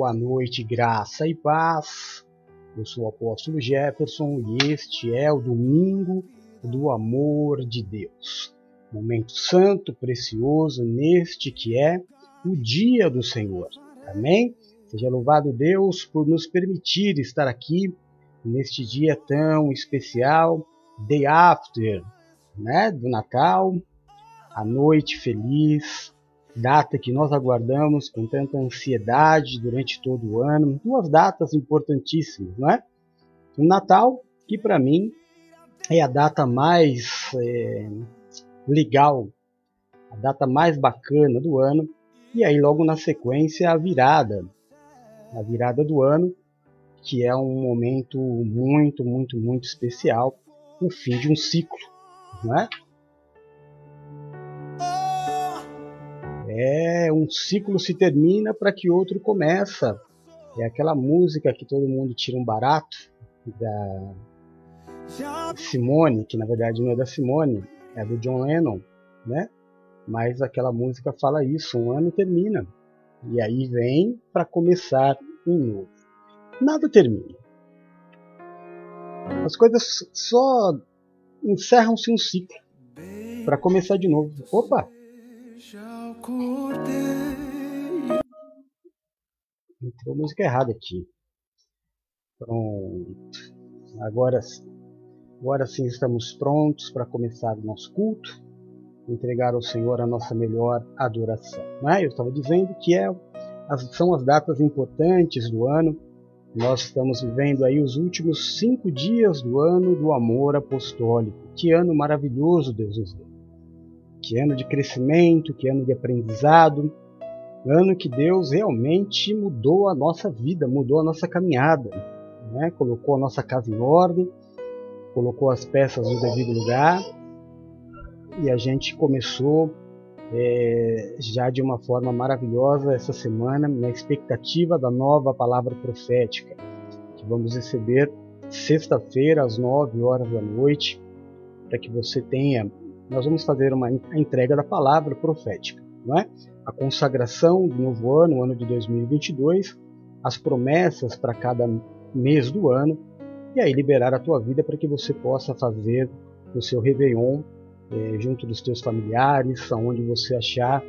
boa noite, graça e paz. Eu sou o apóstolo Jefferson e este é o domingo do amor de Deus. Momento santo, precioso neste que é o dia do Senhor. Amém? Seja louvado Deus por nos permitir estar aqui neste dia tão especial, day after, né, do Natal, a noite feliz, data que nós aguardamos com tanta ansiedade durante todo o ano. Duas datas importantíssimas, não é? O Natal, que para mim é a data mais é, legal, a data mais bacana do ano, e aí logo na sequência a virada, a virada do ano, que é um momento muito, muito, muito especial, o fim de um ciclo, não é? É, um ciclo se termina para que outro começa. É aquela música que todo mundo tira um barato da Simone, que na verdade não é da Simone, é do John Lennon, né? Mas aquela música fala isso, um ano termina e aí vem para começar um novo. Nada termina. As coisas só encerram-se um ciclo para começar de novo. Opa! Entrou música errada aqui. Pronto. Agora, agora sim estamos prontos para começar o nosso culto, entregar ao Senhor a nossa melhor adoração. É? Eu estava dizendo que é, são as datas importantes do ano. Nós estamos vivendo aí os últimos cinco dias do ano do amor apostólico. Que ano maravilhoso Deus nos deu que ano de crescimento, que ano de aprendizado, ano que Deus realmente mudou a nossa vida, mudou a nossa caminhada, né? colocou a nossa casa em ordem, colocou as peças no devido lugar e a gente começou é, já de uma forma maravilhosa essa semana na expectativa da nova palavra profética que vamos receber sexta-feira às 9 horas da noite para que você tenha nós vamos fazer uma a entrega da palavra profética, não é? A consagração do novo ano, o ano de 2022, as promessas para cada mês do ano e aí liberar a tua vida para que você possa fazer o seu Réveillon eh, junto dos teus familiares, aonde você achar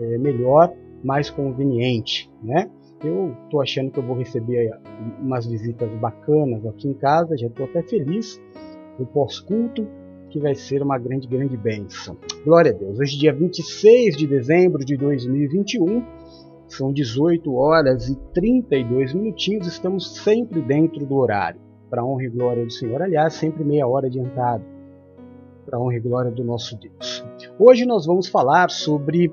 eh, melhor, mais conveniente, né? Eu estou achando que eu vou receber umas visitas bacanas aqui em casa, já estou até feliz. No pós-culto, que vai ser uma grande, grande bênção. Glória a Deus. Hoje, dia 26 de dezembro de 2021, são 18 horas e 32 minutinhos, estamos sempre dentro do horário. Para honra e glória do Senhor, aliás, sempre meia hora adiantado. Para honra e glória do nosso Deus. Hoje nós vamos falar sobre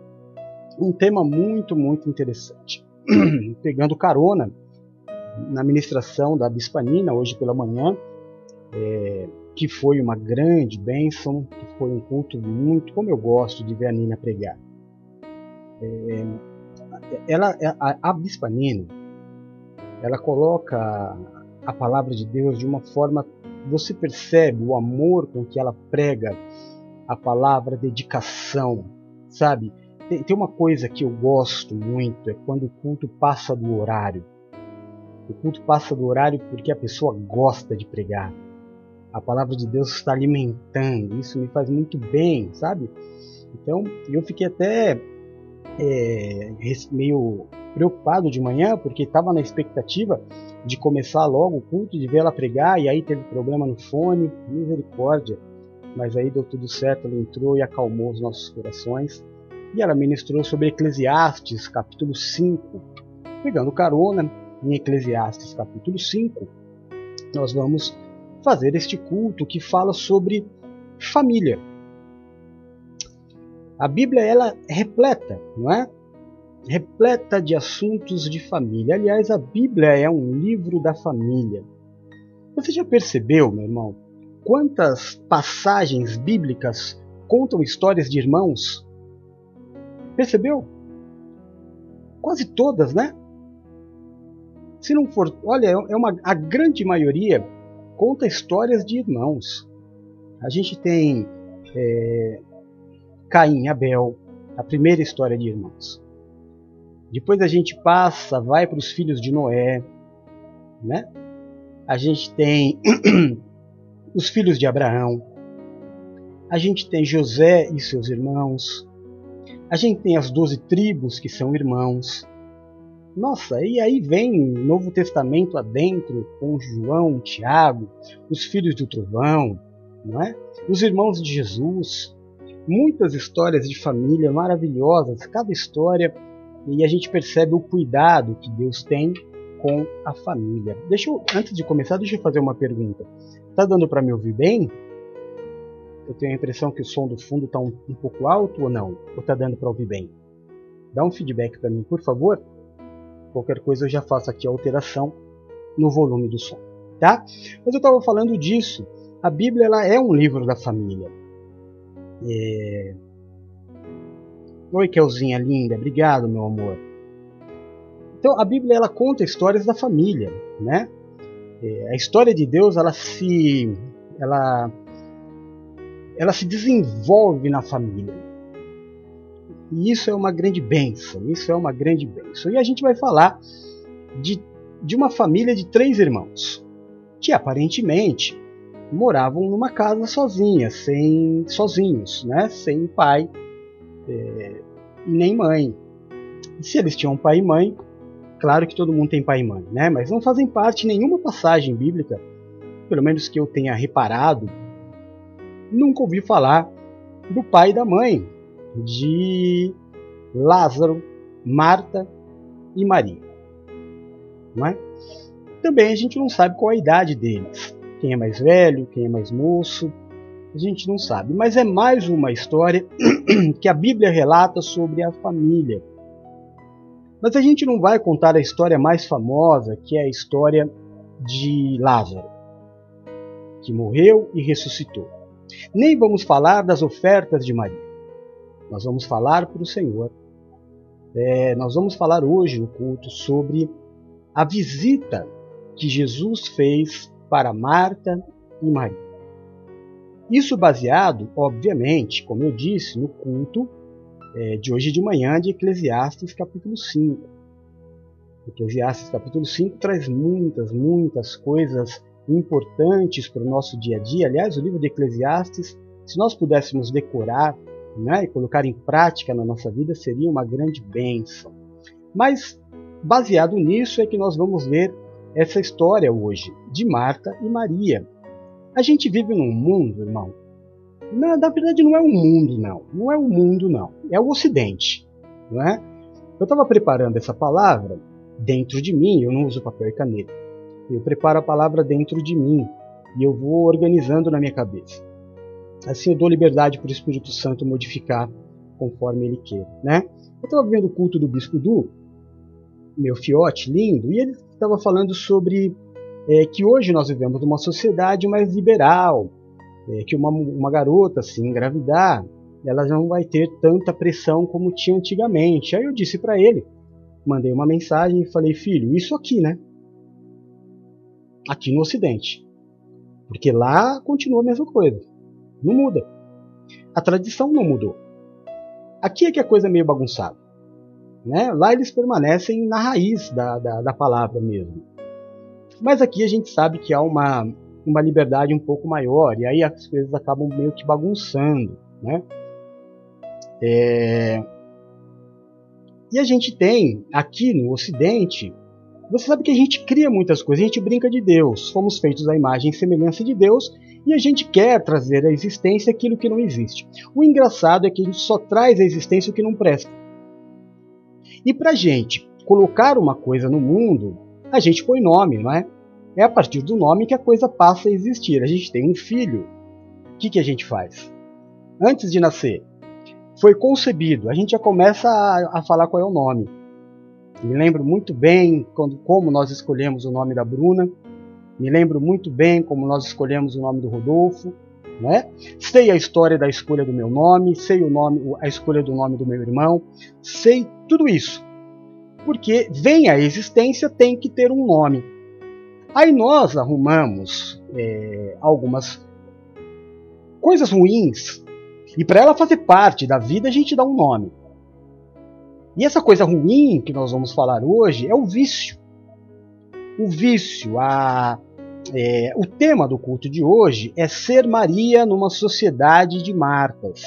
um tema muito, muito interessante. Pegando carona na ministração da Bispanina, hoje pela manhã, é, que foi uma grande bênção, que foi um culto muito, como eu gosto de ver a Nina pregar. É, ela, a, a Bispa Nina, ela coloca a palavra de Deus de uma forma, você percebe o amor com que ela prega a palavra, dedicação, sabe? Tem, tem uma coisa que eu gosto muito, é quando o culto passa do horário. O culto passa do horário porque a pessoa gosta de pregar a palavra de Deus está alimentando, isso me faz muito bem, sabe? Então eu fiquei até é, meio preocupado de manhã, porque estava na expectativa de começar logo o culto, de ver ela pregar, e aí teve problema no fone, misericórdia. Mas aí deu tudo certo, ela entrou e acalmou os nossos corações. E ela ministrou sobre Eclesiastes, capítulo 5. Pegando carona em Eclesiastes, capítulo 5, nós vamos fazer este culto que fala sobre família. A Bíblia ela é repleta, não é? Repleta de assuntos de família. Aliás, a Bíblia é um livro da família. Você já percebeu, meu irmão, quantas passagens bíblicas contam histórias de irmãos? Percebeu? Quase todas, né? Se não for, olha, é uma a grande maioria conta histórias de irmãos. A gente tem é, Caim e Abel, a primeira história de irmãos. Depois a gente passa, vai para os filhos de Noé, né? A gente tem os filhos de Abraão. A gente tem José e seus irmãos. A gente tem as doze tribos que são irmãos. Nossa, e aí vem Novo Testamento adentro com João, Tiago, os filhos do trovão, não é? Os irmãos de Jesus. Muitas histórias de família maravilhosas, cada história, e a gente percebe o cuidado que Deus tem com a família. Deixa eu, antes de começar, deixa eu fazer uma pergunta. Tá dando para me ouvir bem? Eu tenho a impressão que o som do fundo está um, um pouco alto ou não? Ou tá dando para ouvir bem? Dá um feedback para mim, por favor. Qualquer coisa eu já faço aqui a alteração no volume do som, tá? Mas eu estava falando disso. A Bíblia ela é um livro da família. É... Oi, Kelzinha linda, obrigado, meu amor. Então, a Bíblia ela conta histórias da família, né? É, a história de Deus ela se ela ela se desenvolve na família. E isso é uma grande bênção, isso é uma grande bênção. E a gente vai falar de, de uma família de três irmãos, que aparentemente moravam numa casa sozinha, sem sozinhos, né? sem pai é, e nem mãe. E se eles tinham pai e mãe, claro que todo mundo tem pai e mãe, né? mas não fazem parte nenhuma passagem bíblica, pelo menos que eu tenha reparado, nunca ouvi falar do pai e da mãe de Lázaro, Marta e Maria. É? Também a gente não sabe qual a idade deles. Quem é mais velho, quem é mais moço, a gente não sabe. Mas é mais uma história que a Bíblia relata sobre a família. Mas a gente não vai contar a história mais famosa, que é a história de Lázaro, que morreu e ressuscitou. Nem vamos falar das ofertas de Maria. Nós vamos falar para o Senhor. É, nós vamos falar hoje no culto sobre a visita que Jesus fez para Marta e Maria. Isso baseado, obviamente, como eu disse, no culto é, de hoje de manhã de Eclesiastes capítulo 5. Eclesiastes capítulo 5 traz muitas, muitas coisas importantes para o nosso dia a dia. Aliás, o livro de Eclesiastes, se nós pudéssemos decorar né, e colocar em prática na nossa vida, seria uma grande bênção. Mas, baseado nisso, é que nós vamos ver essa história hoje de Marta e Maria. A gente vive num mundo, irmão. Na, na verdade, não é o um mundo, não. Não é o um mundo, não. É o Ocidente. Não é? Eu estava preparando essa palavra dentro de mim, eu não uso papel e caneta. Eu preparo a palavra dentro de mim e eu vou organizando na minha cabeça. Assim eu dou liberdade para o Espírito Santo modificar conforme ele quer, né? Eu estava vendo o culto do Bispo Du, meu fiote lindo, e ele estava falando sobre é, que hoje nós vivemos numa sociedade mais liberal, é, que uma, uma garota se assim, engravidar, ela não vai ter tanta pressão como tinha antigamente. Aí eu disse para ele, mandei uma mensagem e falei, filho, isso aqui, né? Aqui no Ocidente. Porque lá continua a mesma coisa. Não muda. A tradição não mudou. Aqui é que a coisa é meio bagunçada. Né? Lá eles permanecem na raiz da, da, da palavra mesmo. Mas aqui a gente sabe que há uma, uma liberdade um pouco maior, e aí as coisas acabam meio que bagunçando. Né? É... E a gente tem aqui no Ocidente você sabe que a gente cria muitas coisas, a gente brinca de Deus. Fomos feitos à imagem e semelhança de Deus e a gente quer trazer à existência aquilo que não existe. O engraçado é que a gente só traz à existência o que não presta. E para a gente colocar uma coisa no mundo, a gente põe nome, não é? É a partir do nome que a coisa passa a existir. A gente tem um filho. O que, que a gente faz? Antes de nascer, foi concebido, a gente já começa a, a falar qual é o nome. Me lembro muito bem quando, como nós escolhemos o nome da Bruna. Me lembro muito bem como nós escolhemos o nome do Rodolfo. Né? Sei a história da escolha do meu nome, sei o nome, a escolha do nome do meu irmão, sei tudo isso. Porque vem a existência, tem que ter um nome. Aí nós arrumamos é, algumas coisas ruins, e para ela fazer parte da vida, a gente dá um nome. E essa coisa ruim que nós vamos falar hoje é o vício. O vício, a, é, o tema do culto de hoje é ser Maria numa sociedade de Martas.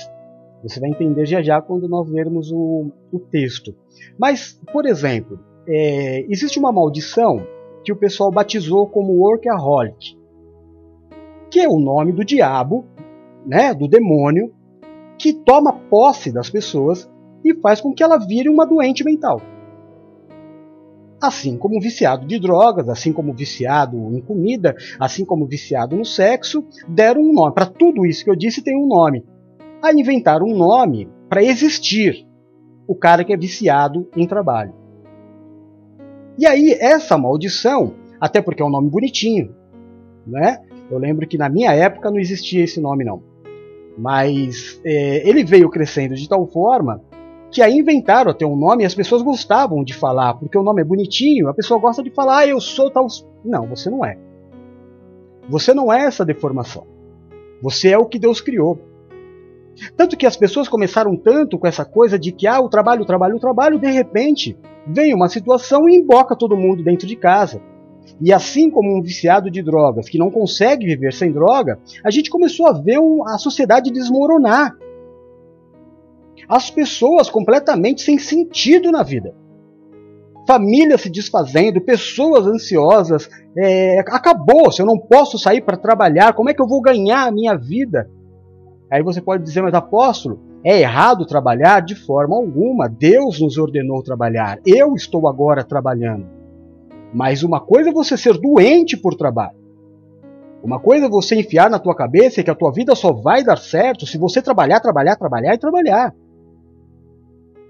Você vai entender já já quando nós lermos o, o texto. Mas, por exemplo, é, existe uma maldição que o pessoal batizou como workaholic, que é o nome do diabo, né, do demônio, que toma posse das pessoas e faz com que ela vire uma doente mental. Assim como viciado de drogas, assim como viciado em comida, assim como viciado no sexo, deram um nome. Para tudo isso que eu disse tem um nome. Aí inventaram um nome para existir o cara que é viciado em trabalho. E aí essa maldição, até porque é um nome bonitinho, né? Eu lembro que na minha época não existia esse nome não. Mas é, ele veio crescendo de tal forma que aí inventaram até um nome e as pessoas gostavam de falar, porque o nome é bonitinho, a pessoa gosta de falar, ah, eu sou tal. Não, você não é. Você não é essa deformação. Você é o que Deus criou. Tanto que as pessoas começaram tanto com essa coisa de que, ah, o trabalho, o trabalho, o trabalho, de repente vem uma situação e emboca todo mundo dentro de casa. E assim como um viciado de drogas que não consegue viver sem droga, a gente começou a ver a sociedade desmoronar as pessoas completamente sem sentido na vida. Famílias se desfazendo, pessoas ansiosas. É, acabou, se eu não posso sair para trabalhar, como é que eu vou ganhar a minha vida? Aí você pode dizer, mas apóstolo, é errado trabalhar? De forma alguma. Deus nos ordenou trabalhar. Eu estou agora trabalhando. Mas uma coisa é você ser doente por trabalho. Uma coisa é você enfiar na tua cabeça que a tua vida só vai dar certo se você trabalhar, trabalhar, trabalhar e trabalhar.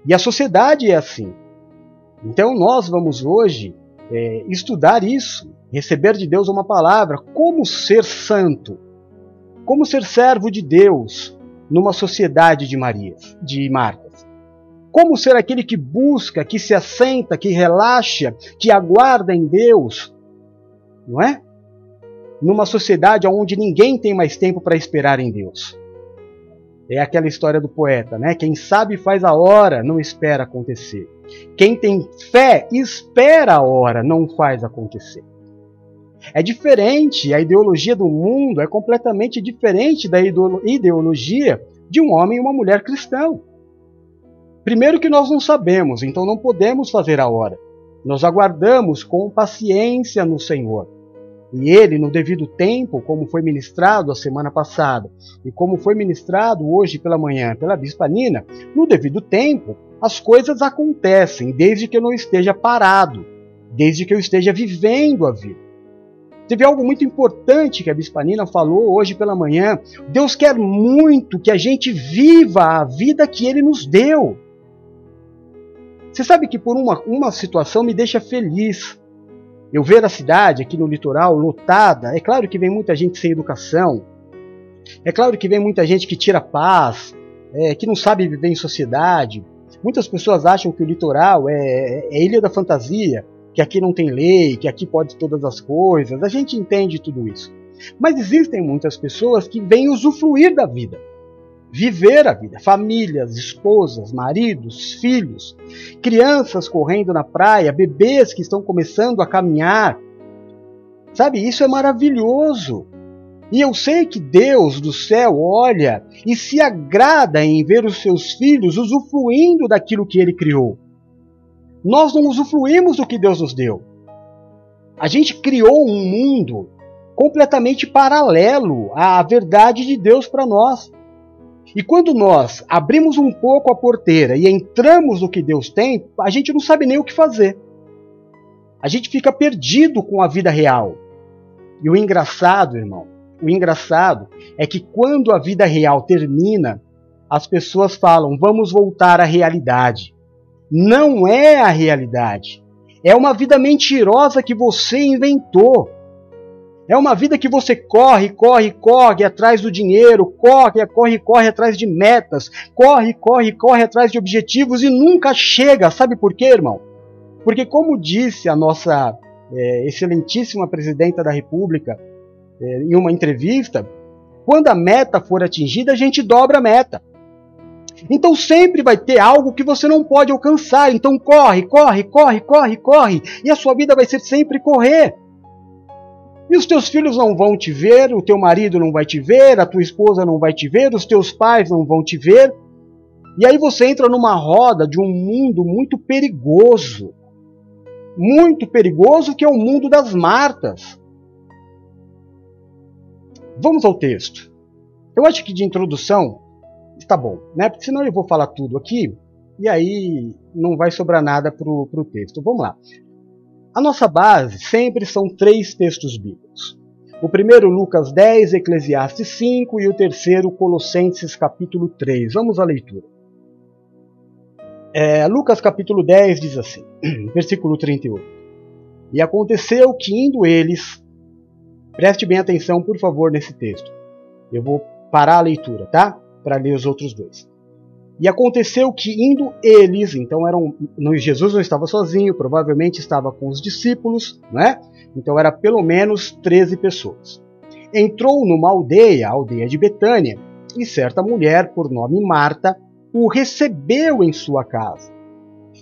E a sociedade é assim. Então nós vamos hoje é, estudar isso, receber de Deus uma palavra, como ser santo, como ser servo de Deus numa sociedade de Marias, de Martas. Como ser aquele que busca, que se assenta, que relaxa, que aguarda em Deus, não é? Numa sociedade onde ninguém tem mais tempo para esperar em Deus. É aquela história do poeta, né? Quem sabe faz a hora, não espera acontecer. Quem tem fé, espera a hora, não faz acontecer. É diferente, a ideologia do mundo é completamente diferente da ideologia de um homem e uma mulher cristão. Primeiro que nós não sabemos, então não podemos fazer a hora. Nós aguardamos com paciência no Senhor. E ele, no devido tempo, como foi ministrado a semana passada e como foi ministrado hoje pela manhã pela Bispa Nina, no devido tempo, as coisas acontecem desde que eu não esteja parado, desde que eu esteja vivendo a vida. Teve algo muito importante que a Bispa Nina falou hoje pela manhã. Deus quer muito que a gente viva a vida que Ele nos deu. Você sabe que por uma, uma situação me deixa feliz eu ver a cidade aqui no litoral lotada, é claro que vem muita gente sem educação, é claro que vem muita gente que tira paz, é, que não sabe viver em sociedade. Muitas pessoas acham que o litoral é, é ilha da fantasia, que aqui não tem lei, que aqui pode todas as coisas. A gente entende tudo isso. Mas existem muitas pessoas que vêm usufruir da vida viver a vida. Famílias, esposas, maridos, filhos, crianças correndo na praia, bebês que estão começando a caminhar. Sabe, isso é maravilhoso. E eu sei que Deus do céu olha e se agrada em ver os seus filhos usufruindo daquilo que ele criou. Nós não usufruímos do que Deus nos deu. A gente criou um mundo completamente paralelo à verdade de Deus para nós. E quando nós abrimos um pouco a porteira e entramos no que Deus tem, a gente não sabe nem o que fazer. A gente fica perdido com a vida real. E o engraçado, irmão, o engraçado é que quando a vida real termina, as pessoas falam: vamos voltar à realidade. Não é a realidade. É uma vida mentirosa que você inventou. É uma vida que você corre, corre, corre atrás do dinheiro, corre, corre, corre atrás de metas, corre, corre, corre atrás de objetivos e nunca chega. Sabe por quê, irmão? Porque, como disse a nossa é, excelentíssima presidenta da República é, em uma entrevista, quando a meta for atingida, a gente dobra a meta. Então sempre vai ter algo que você não pode alcançar. Então corre, corre, corre, corre, corre. E a sua vida vai ser sempre correr. E os teus filhos não vão te ver, o teu marido não vai te ver, a tua esposa não vai te ver, os teus pais não vão te ver. E aí você entra numa roda de um mundo muito perigoso. Muito perigoso que é o mundo das Martas. Vamos ao texto. Eu acho que de introdução está bom, né? Porque senão eu vou falar tudo aqui e aí não vai sobrar nada para o texto. Vamos lá. A nossa base sempre são três textos bíblicos. O primeiro, Lucas 10, Eclesiastes 5 e o terceiro, Colossenses capítulo 3. Vamos à leitura. É, Lucas capítulo 10 diz assim, versículo 38. E aconteceu que indo eles, preste bem atenção por favor nesse texto. Eu vou parar a leitura, tá? para ler os outros dois. E aconteceu que indo eles, então eram, Jesus não estava sozinho, provavelmente estava com os discípulos, né? Então era pelo menos 13 pessoas. Entrou numa aldeia, a aldeia de Betânia, e certa mulher, por nome Marta, o recebeu em sua casa.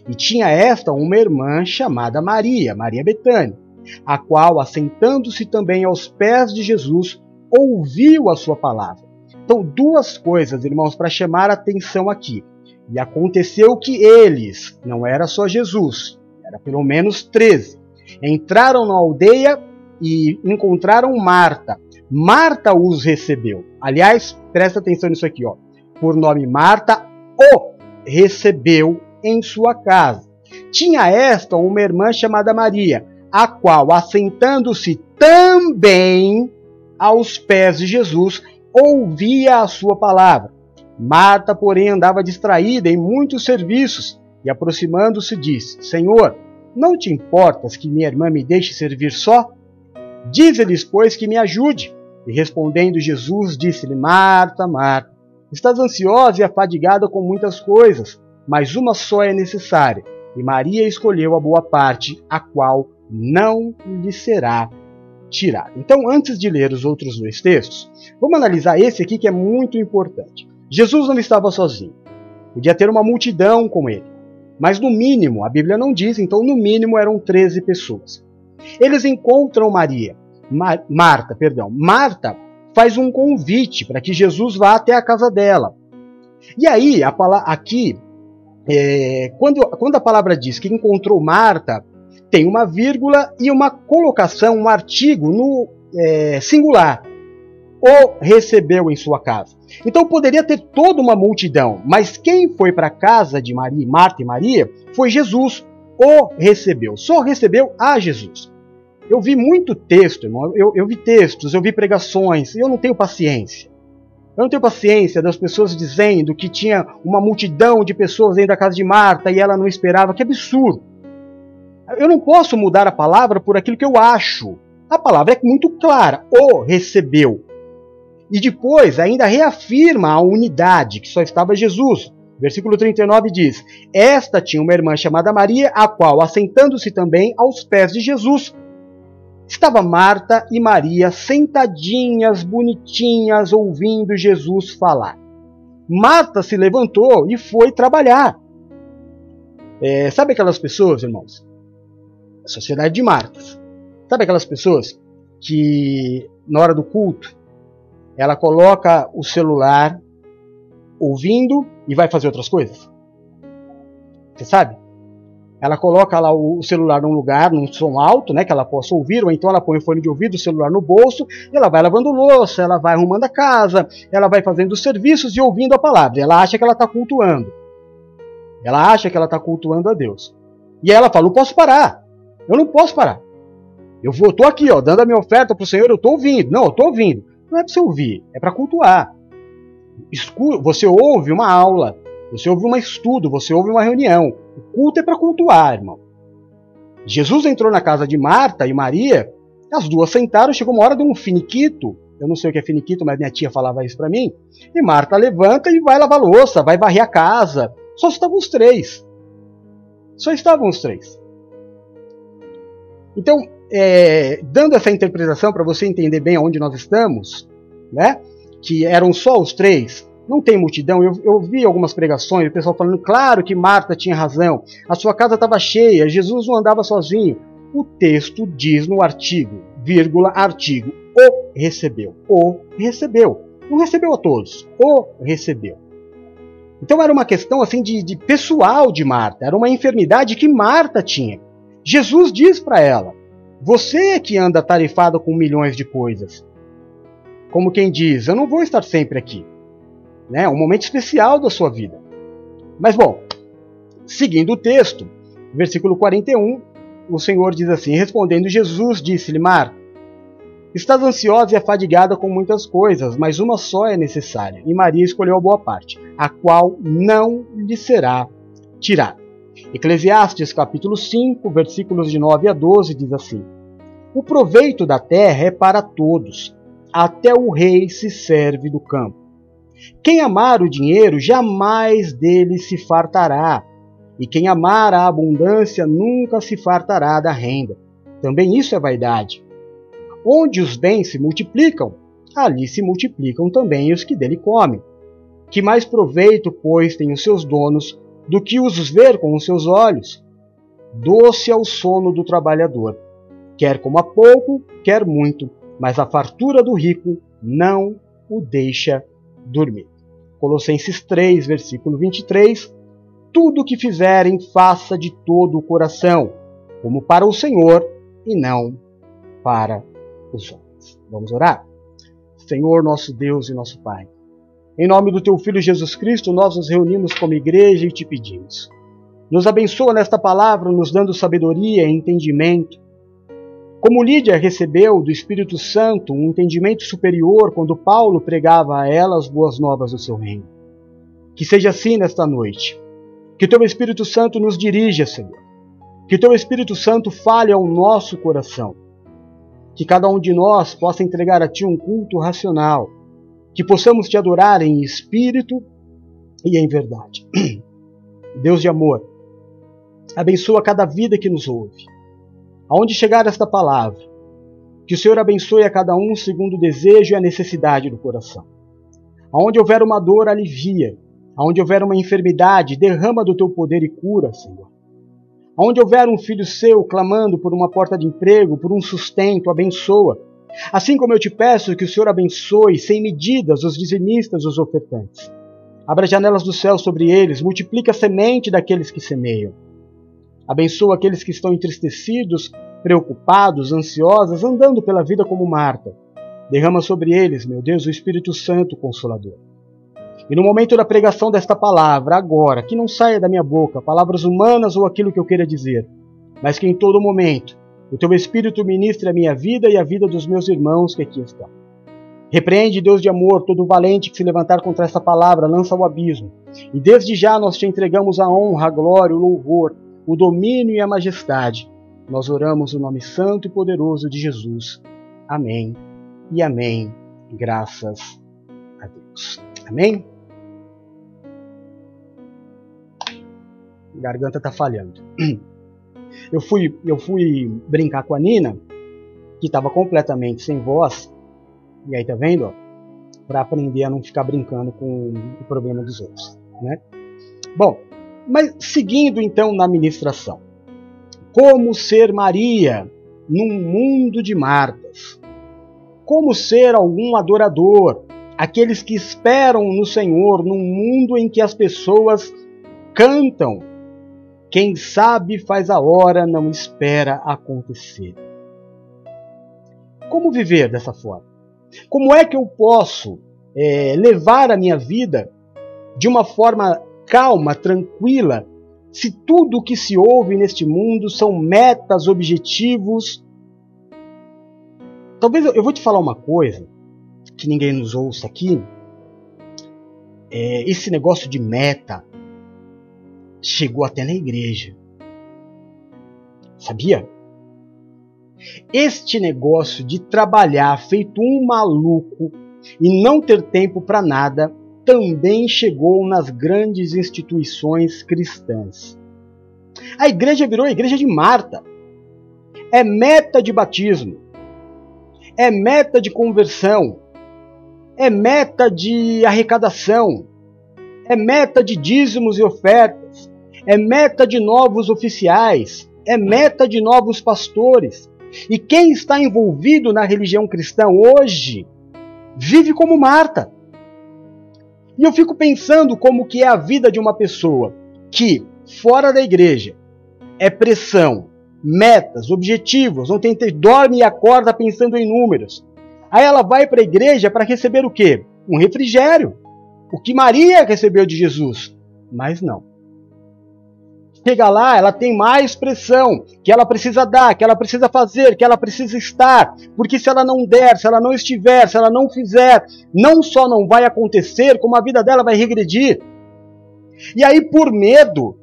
E tinha esta uma irmã chamada Maria, Maria Betânia, a qual, assentando-se também aos pés de Jesus, ouviu a sua palavra. Então, duas coisas, irmãos, para chamar a atenção aqui. E aconteceu que eles, não era só Jesus, era pelo menos 13, entraram na aldeia e encontraram Marta. Marta os recebeu. Aliás, presta atenção nisso aqui, ó. Por nome Marta, o recebeu em sua casa. Tinha esta uma irmã chamada Maria, a qual, assentando-se também aos pés de Jesus, ouvia a sua palavra. Marta, porém, andava distraída em muitos serviços e, aproximando-se, disse: Senhor, não te importas que minha irmã me deixe servir só? Dize-lhes, pois, que me ajude. E respondendo Jesus, disse-lhe: Marta, Marta, estás ansiosa e afadigada com muitas coisas, mas uma só é necessária. E Maria escolheu a boa parte, a qual não lhe será tirada. Então, antes de ler os outros dois textos, vamos analisar esse aqui que é muito importante. Jesus não estava sozinho. Podia ter uma multidão com ele. Mas no mínimo, a Bíblia não diz, então no mínimo eram 13 pessoas. Eles encontram Maria, Mar Marta, perdão. Marta faz um convite para que Jesus vá até a casa dela. E aí, a aqui, é, quando, quando a palavra diz que encontrou Marta, tem uma vírgula e uma colocação, um artigo no é, singular. O recebeu em sua casa. Então poderia ter toda uma multidão, mas quem foi para a casa de Maria, Marta e Maria foi Jesus. O recebeu, só recebeu a Jesus. Eu vi muito texto, irmão. Eu, eu vi textos, eu vi pregações, e eu não tenho paciência. Eu não tenho paciência das pessoas dizendo que tinha uma multidão de pessoas dentro da casa de Marta e ela não esperava. Que absurdo! Eu não posso mudar a palavra por aquilo que eu acho. A palavra é muito clara: o recebeu. E depois ainda reafirma a unidade, que só estava Jesus. Versículo 39 diz: Esta tinha uma irmã chamada Maria, a qual, assentando-se também aos pés de Jesus, estava Marta e Maria sentadinhas, bonitinhas, ouvindo Jesus falar. Marta se levantou e foi trabalhar. É, sabe aquelas pessoas, irmãos, sociedade de Martas. Sabe aquelas pessoas que na hora do culto ela coloca o celular ouvindo e vai fazer outras coisas? Você sabe? Ela coloca lá o celular num lugar, num som alto, né, que ela possa ouvir, ou então ela põe o fone de ouvido, o celular no bolso, e ela vai lavando louça, ela vai arrumando a casa, ela vai fazendo os serviços e ouvindo a palavra. Ela acha que ela está cultuando. Ela acha que ela está cultuando a Deus. E ela fala: não posso parar. Eu não posso parar. Eu vou, tô aqui, ó, dando a minha oferta para o Senhor, eu estou ouvindo. Não, eu estou ouvindo. Não é para você ouvir, é para cultuar. Escu você ouve uma aula, você ouve um estudo, você ouve uma reunião. O culto é para cultuar, irmão. Jesus entrou na casa de Marta e Maria, as duas sentaram, chegou uma hora de um finiquito. Eu não sei o que é finiquito, mas minha tia falava isso para mim. E Marta levanta e vai lavar louça, vai varrer a casa. Só estavam os três. Só estavam os três. Então, é, dando essa interpretação para você entender bem aonde nós estamos, né? Que eram só os três. Não tem multidão. Eu, eu vi algumas pregações, o pessoal falando, claro que Marta tinha razão, a sua casa estava cheia, Jesus não andava sozinho. O texto diz no artigo, vírgula, artigo, o recebeu. O recebeu. Não recebeu a todos, o recebeu. Então era uma questão assim de, de pessoal de Marta, era uma enfermidade que Marta tinha. Jesus diz para ela: Você é que anda tarifada com milhões de coisas. Como quem diz, eu não vou estar sempre aqui. Né? Um momento especial da sua vida. Mas bom, seguindo o texto, versículo 41, o Senhor diz assim: Respondendo Jesus, disse-lhe: Marta, Estás ansiosa e afadigada com muitas coisas, mas uma só é necessária, e Maria escolheu a boa parte, a qual não lhe será tirada. Eclesiastes capítulo 5, versículos de 9 a 12 diz assim: O proveito da terra é para todos, até o rei se serve do campo. Quem amar o dinheiro jamais dele se fartará, e quem amar a abundância nunca se fartará da renda. Também isso é vaidade. Onde os bens se multiplicam, ali se multiplicam também os que dele comem. Que mais proveito, pois, têm os seus donos do que os ver com os seus olhos? Doce é o sono do trabalhador, quer coma pouco, quer muito, mas a fartura do rico não o deixa dormir. Colossenses 3, versículo 23. Tudo o que fizerem, faça de todo o coração, como para o Senhor e não para os homens. Vamos orar? Senhor, nosso Deus e nosso Pai, em nome do Teu Filho Jesus Cristo, nós nos reunimos como igreja e te pedimos. Nos abençoa nesta palavra, nos dando sabedoria e entendimento. Como Lídia recebeu do Espírito Santo um entendimento superior quando Paulo pregava a ela as boas novas do seu reino. Que seja assim nesta noite. Que Teu Espírito Santo nos dirija, Senhor. Que Teu Espírito Santo fale ao nosso coração que cada um de nós possa entregar a Ti um culto racional, que possamos Te adorar em espírito e em verdade. Deus de amor, abençoa cada vida que nos ouve. Aonde chegar esta palavra, que o Senhor abençoe a cada um segundo o desejo e a necessidade do coração. Aonde houver uma dor, alivia. Aonde houver uma enfermidade, derrama do teu poder e cura, Senhor. Onde houver um filho seu clamando por uma porta de emprego, por um sustento, abençoa. Assim como eu te peço que o Senhor abençoe sem medidas os dizimistas, os ofertantes. Abra janelas do céu sobre eles, multiplica a semente daqueles que semeiam. Abençoa aqueles que estão entristecidos, preocupados, ansiosos, andando pela vida como Marta. Derrama sobre eles, meu Deus, o Espírito Santo Consolador. E no momento da pregação desta palavra, agora, que não saia da minha boca palavras humanas ou aquilo que eu queira dizer, mas que em todo momento o teu Espírito ministre a minha vida e a vida dos meus irmãos que aqui estão. Repreende, Deus de amor, todo valente que se levantar contra esta palavra, lança ao abismo. E desde já nós te entregamos a honra, a glória, o louvor, o domínio e a majestade. Nós oramos o nome santo e poderoso de Jesus. Amém e amém. Graças a Deus. Amém? garganta tá falhando. Eu fui, eu fui brincar com a Nina, que estava completamente sem voz, e aí tá vendo, para aprender a não ficar brincando com o problema dos outros, né? Bom, mas seguindo então na ministração. Como ser Maria num mundo de Martas? Como ser algum adorador? Aqueles que esperam no Senhor num mundo em que as pessoas cantam quem sabe faz a hora, não espera acontecer. Como viver dessa forma? Como é que eu posso é, levar a minha vida de uma forma calma, tranquila, se tudo o que se ouve neste mundo são metas, objetivos? Talvez eu, eu vou te falar uma coisa que ninguém nos ouça aqui. É, esse negócio de meta, chegou até na igreja. Sabia? Este negócio de trabalhar feito um maluco e não ter tempo para nada também chegou nas grandes instituições cristãs. A igreja virou a igreja de Marta. É meta de batismo. É meta de conversão. é meta de arrecadação, é meta de dízimos e ofertas, é meta de novos oficiais, é meta de novos pastores. E quem está envolvido na religião cristã hoje vive como Marta. E eu fico pensando como que é a vida de uma pessoa que, fora da igreja, é pressão, metas, objetivos, não tem dorme e acorda pensando em números. Aí ela vai para a igreja para receber o quê? Um refrigério. O que Maria recebeu de Jesus. Mas não. Chega lá, ela tem mais pressão que ela precisa dar, que ela precisa fazer, que ela precisa estar. Porque se ela não der, se ela não estiver, se ela não fizer, não só não vai acontecer, como a vida dela vai regredir. E aí, por medo,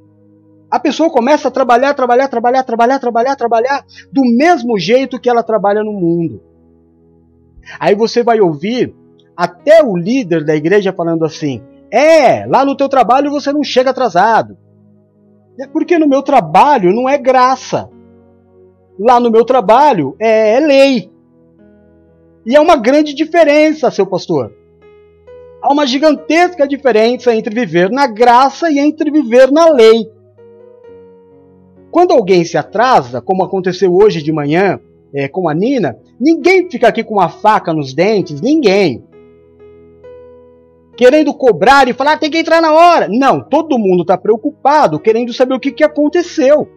a pessoa começa a trabalhar, trabalhar, trabalhar, trabalhar, trabalhar, trabalhar, do mesmo jeito que ela trabalha no mundo. Aí você vai ouvir até o líder da igreja falando assim: é, lá no teu trabalho você não chega atrasado. É porque no meu trabalho não é graça. Lá no meu trabalho é, é lei. E é uma grande diferença, seu pastor. Há uma gigantesca diferença entre viver na graça e entre viver na lei. Quando alguém se atrasa, como aconteceu hoje de manhã é, com a Nina, ninguém fica aqui com uma faca nos dentes, ninguém querendo cobrar e falar, ah, tem que entrar na hora. Não, todo mundo está preocupado, querendo saber o que, que aconteceu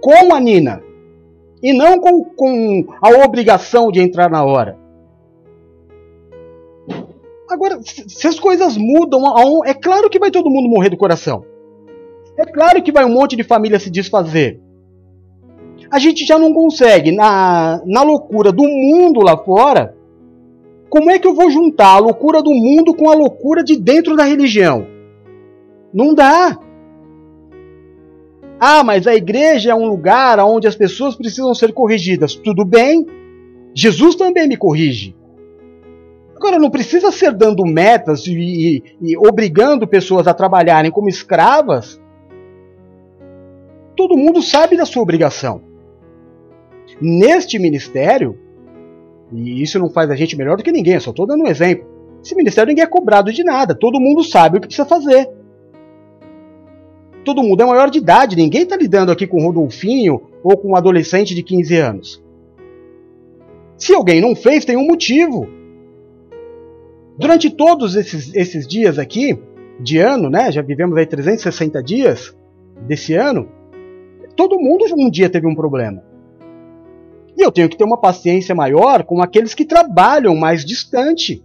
com a Nina. E não com, com a obrigação de entrar na hora. Agora, se as coisas mudam, é claro que vai todo mundo morrer do coração. É claro que vai um monte de família se desfazer. A gente já não consegue, na, na loucura do mundo lá fora, como é que eu vou juntar a loucura do mundo com a loucura de dentro da religião? Não dá. Ah, mas a igreja é um lugar onde as pessoas precisam ser corrigidas. Tudo bem. Jesus também me corrige. Agora, não precisa ser dando metas e, e, e obrigando pessoas a trabalharem como escravas. Todo mundo sabe da sua obrigação. Neste ministério, e isso não faz a gente melhor do que ninguém, eu só estou dando um exemplo. Esse ministério ninguém é cobrado de nada, todo mundo sabe o que precisa fazer. Todo mundo é maior de idade, ninguém está lidando aqui com um Rodolfinho ou com um adolescente de 15 anos. Se alguém não fez, tem um motivo. Durante todos esses, esses dias aqui, de ano, né? Já vivemos aí 360 dias desse ano. Todo mundo um dia teve um problema. Eu tenho que ter uma paciência maior com aqueles que trabalham mais distante.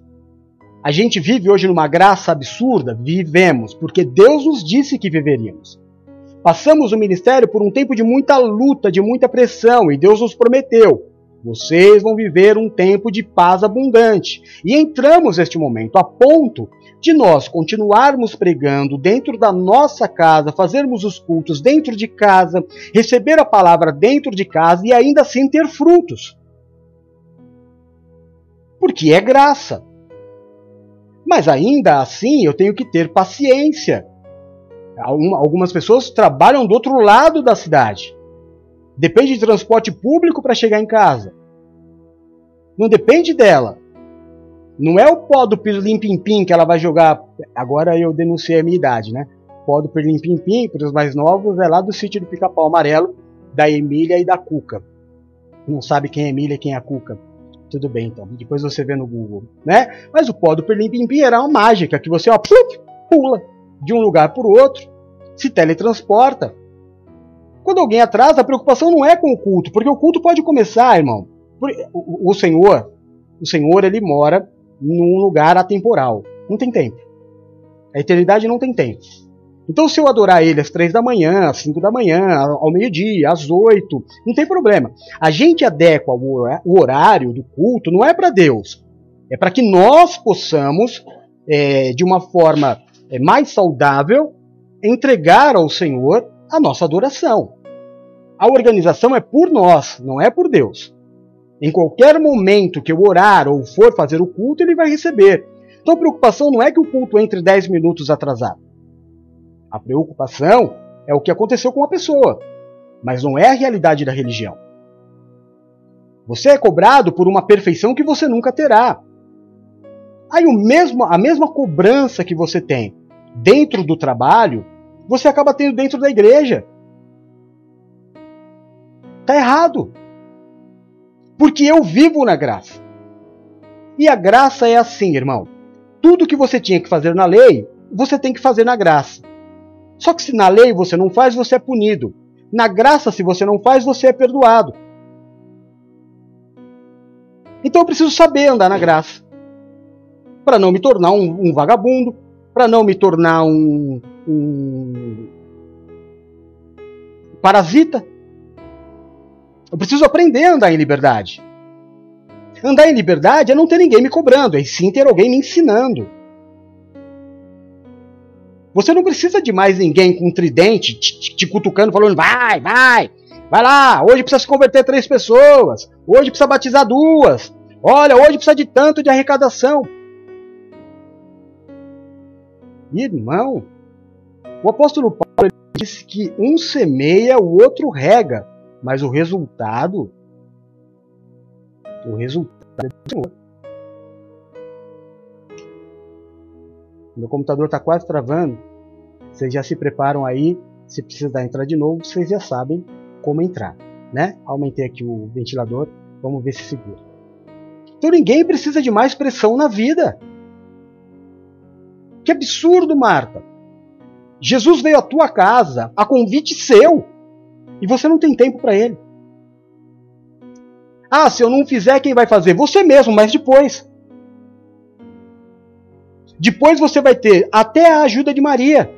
A gente vive hoje numa graça absurda? Vivemos, porque Deus nos disse que viveríamos. Passamos o ministério por um tempo de muita luta, de muita pressão, e Deus nos prometeu: vocês vão viver um tempo de paz abundante. E entramos neste momento a ponto de nós continuarmos pregando dentro da nossa casa, fazermos os cultos dentro de casa, receber a palavra dentro de casa e ainda assim ter frutos. Porque é graça. Mas ainda assim eu tenho que ter paciência. Algumas pessoas trabalham do outro lado da cidade. Depende de transporte público para chegar em casa. Não depende dela. Não é o pó do Pirlim Pim Pim que ela vai jogar. Agora eu denunciei a minha idade, né? Pó do Pirlim Pim Pim, para os mais novos, é lá do sítio do Pica-Pau Amarelo, da Emília e da Cuca. Não sabe quem é Emília e quem é a Cuca. Tudo bem, então. Depois você vê no Google, né? Mas o pó do Pirlim Pim Pim era uma mágica que você, ó, pula de um lugar para o outro, se teletransporta. Quando alguém atrasa, a preocupação não é com o culto, porque o culto pode começar, irmão. O Senhor, o Senhor, ele mora num lugar atemporal. Não tem tempo. A eternidade não tem tempo. Então, se eu adorar ele às três da manhã, às cinco da manhã, ao meio-dia, às oito, não tem problema. A gente adequa o horário do culto, não é para Deus. É para que nós possamos, é, de uma forma é, mais saudável, entregar ao Senhor a nossa adoração. A organização é por nós, não é por Deus. Em qualquer momento que eu orar ou for fazer o culto, ele vai receber. Então a preocupação não é que o culto entre 10 minutos atrasado. A preocupação é o que aconteceu com a pessoa, mas não é a realidade da religião. Você é cobrado por uma perfeição que você nunca terá. Aí o mesmo, a mesma cobrança que você tem dentro do trabalho, você acaba tendo dentro da igreja. Tá errado. Porque eu vivo na graça. E a graça é assim, irmão. Tudo que você tinha que fazer na lei, você tem que fazer na graça. Só que se na lei você não faz, você é punido. Na graça, se você não faz, você é perdoado. Então eu preciso saber andar na graça. Para não me tornar um, um vagabundo, para não me tornar um, um parasita. Eu preciso aprender a andar em liberdade. Andar em liberdade é não ter ninguém me cobrando, é sim ter alguém me ensinando. Você não precisa de mais ninguém com um tridente te, te, cutucando, falando: vai, vai, vai lá, hoje precisa se converter três pessoas, hoje precisa batizar duas, olha, hoje precisa de tanto de arrecadação. Irmão, o apóstolo Paulo disse que um semeia, o outro rega, mas o resultado o resultado é. Meu computador está quase travando. Vocês já se preparam aí. Se precisar entrar de novo, vocês já sabem como entrar. Né? Aumentei aqui o ventilador. Vamos ver se segura. Então ninguém precisa de mais pressão na vida. Que absurdo, Marta. Jesus veio à tua casa a convite seu e você não tem tempo para ele. Ah, se eu não fizer, quem vai fazer? Você mesmo, mas depois. Depois você vai ter até a ajuda de Maria.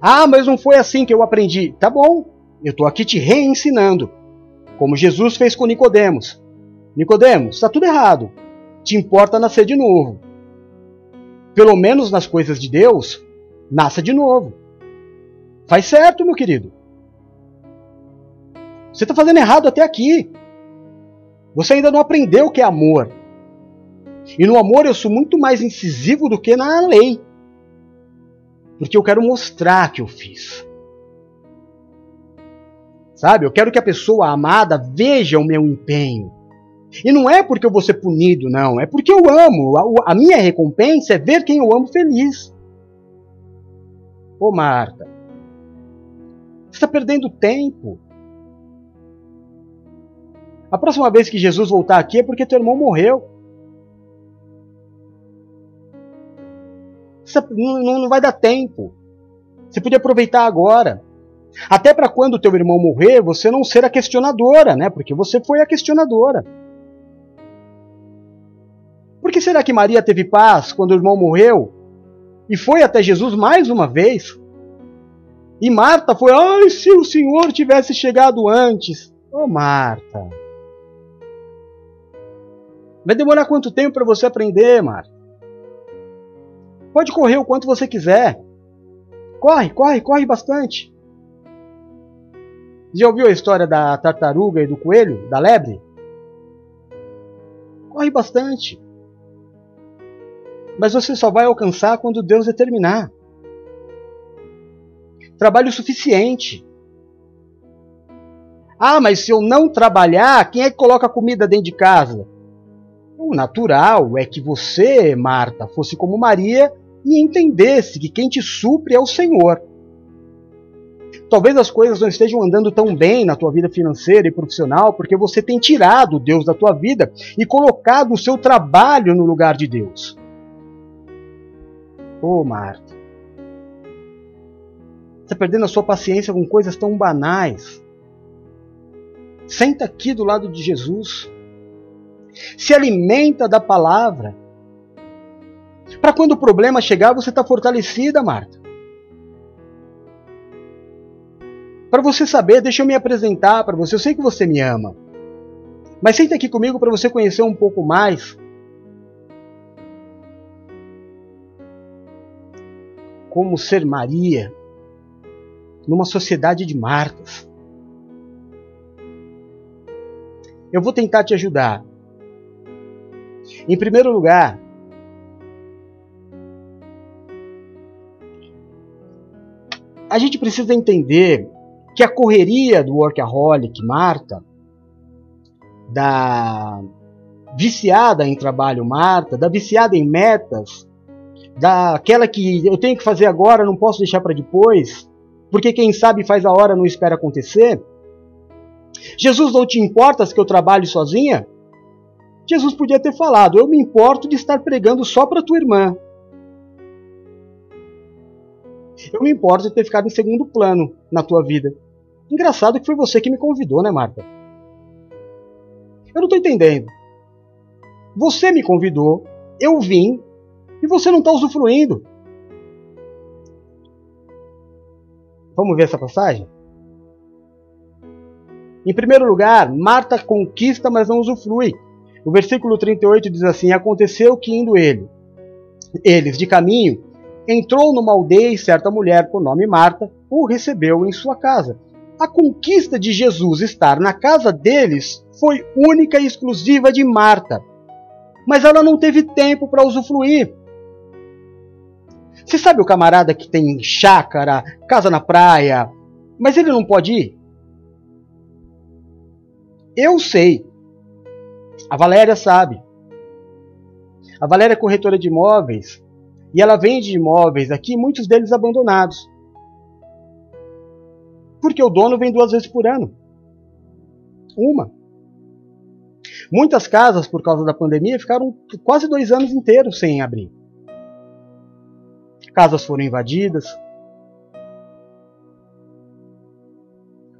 Ah, mas não foi assim que eu aprendi. Tá bom, eu estou aqui te reensinando. Como Jesus fez com Nicodemos. Nicodemos, está tudo errado. Te importa nascer de novo. Pelo menos nas coisas de Deus, nasça de novo. Faz certo, meu querido. Você está fazendo errado até aqui. Você ainda não aprendeu o que é amor. E no amor eu sou muito mais incisivo do que na lei. Porque eu quero mostrar que eu fiz. Sabe? Eu quero que a pessoa amada veja o meu empenho. E não é porque eu vou ser punido, não. É porque eu amo. A, a minha recompensa é ver quem eu amo feliz. Ô Marta, está perdendo tempo. A próxima vez que Jesus voltar aqui é porque teu irmão morreu. Não, não vai dar tempo. Você podia aproveitar agora. Até para quando teu irmão morrer, você não ser a questionadora, né? Porque você foi a questionadora. Por que será que Maria teve paz quando o irmão morreu? E foi até Jesus mais uma vez? E Marta foi, ai, se o Senhor tivesse chegado antes. Ô oh, Marta. Vai demorar quanto tempo para você aprender, Marta? Pode correr o quanto você quiser. Corre, corre, corre bastante. Já ouviu a história da tartaruga e do coelho, da lebre? Corre bastante. Mas você só vai alcançar quando Deus determinar. Trabalho suficiente. Ah, mas se eu não trabalhar, quem é que coloca comida dentro de casa? O natural é que você, Marta, fosse como Maria e entendesse que quem te supre é o Senhor. Talvez as coisas não estejam andando tão bem na tua vida financeira e profissional porque você tem tirado Deus da tua vida e colocado o seu trabalho no lugar de Deus. Ô oh, Marta, está perdendo a sua paciência com coisas tão banais. Senta aqui do lado de Jesus se alimenta da palavra. Para quando o problema chegar, você está fortalecida, Marta. Para você saber, deixa eu me apresentar para você. Eu sei que você me ama. Mas senta aqui comigo para você conhecer um pouco mais. Como ser Maria numa sociedade de Martas. Eu vou tentar te ajudar. Em primeiro lugar, a gente precisa entender que a correria do workaholic Marta, da viciada em trabalho, Marta, da viciada em metas, daquela que eu tenho que fazer agora, não posso deixar para depois, porque quem sabe faz a hora, não espera acontecer. Jesus não te importas que eu trabalhe sozinha? Jesus podia ter falado: Eu me importo de estar pregando só para tua irmã. Eu me importo de ter ficado em segundo plano na tua vida. Engraçado que foi você que me convidou, né, Marta? Eu não estou entendendo. Você me convidou, eu vim, e você não está usufruindo. Vamos ver essa passagem? Em primeiro lugar, Marta conquista, mas não usufrui. O versículo 38 diz assim: Aconteceu que indo ele, eles de caminho, entrou numa aldeia e certa mulher, por nome Marta, o recebeu em sua casa. A conquista de Jesus estar na casa deles foi única e exclusiva de Marta. Mas ela não teve tempo para usufruir. Você sabe o camarada que tem chácara, casa na praia, mas ele não pode ir? Eu sei. A Valéria sabe. A Valéria é corretora de imóveis e ela vende imóveis aqui, muitos deles abandonados. Porque o dono vem duas vezes por ano. Uma. Muitas casas, por causa da pandemia, ficaram quase dois anos inteiros sem abrir. Casas foram invadidas.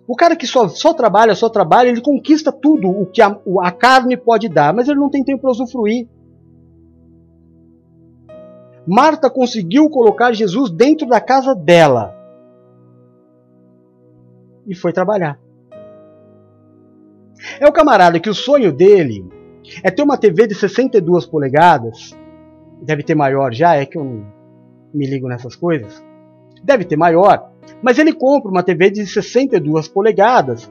O cara que só, só trabalha, só trabalha, ele conquista tudo o que a, a carne pode dar, mas ele não tem tempo para usufruir. Marta conseguiu colocar Jesus dentro da casa dela e foi trabalhar. É o camarada que o sonho dele é ter uma TV de 62 polegadas, deve ter maior já, é que eu não me ligo nessas coisas. Deve ter maior, mas ele compra uma TV de 62 polegadas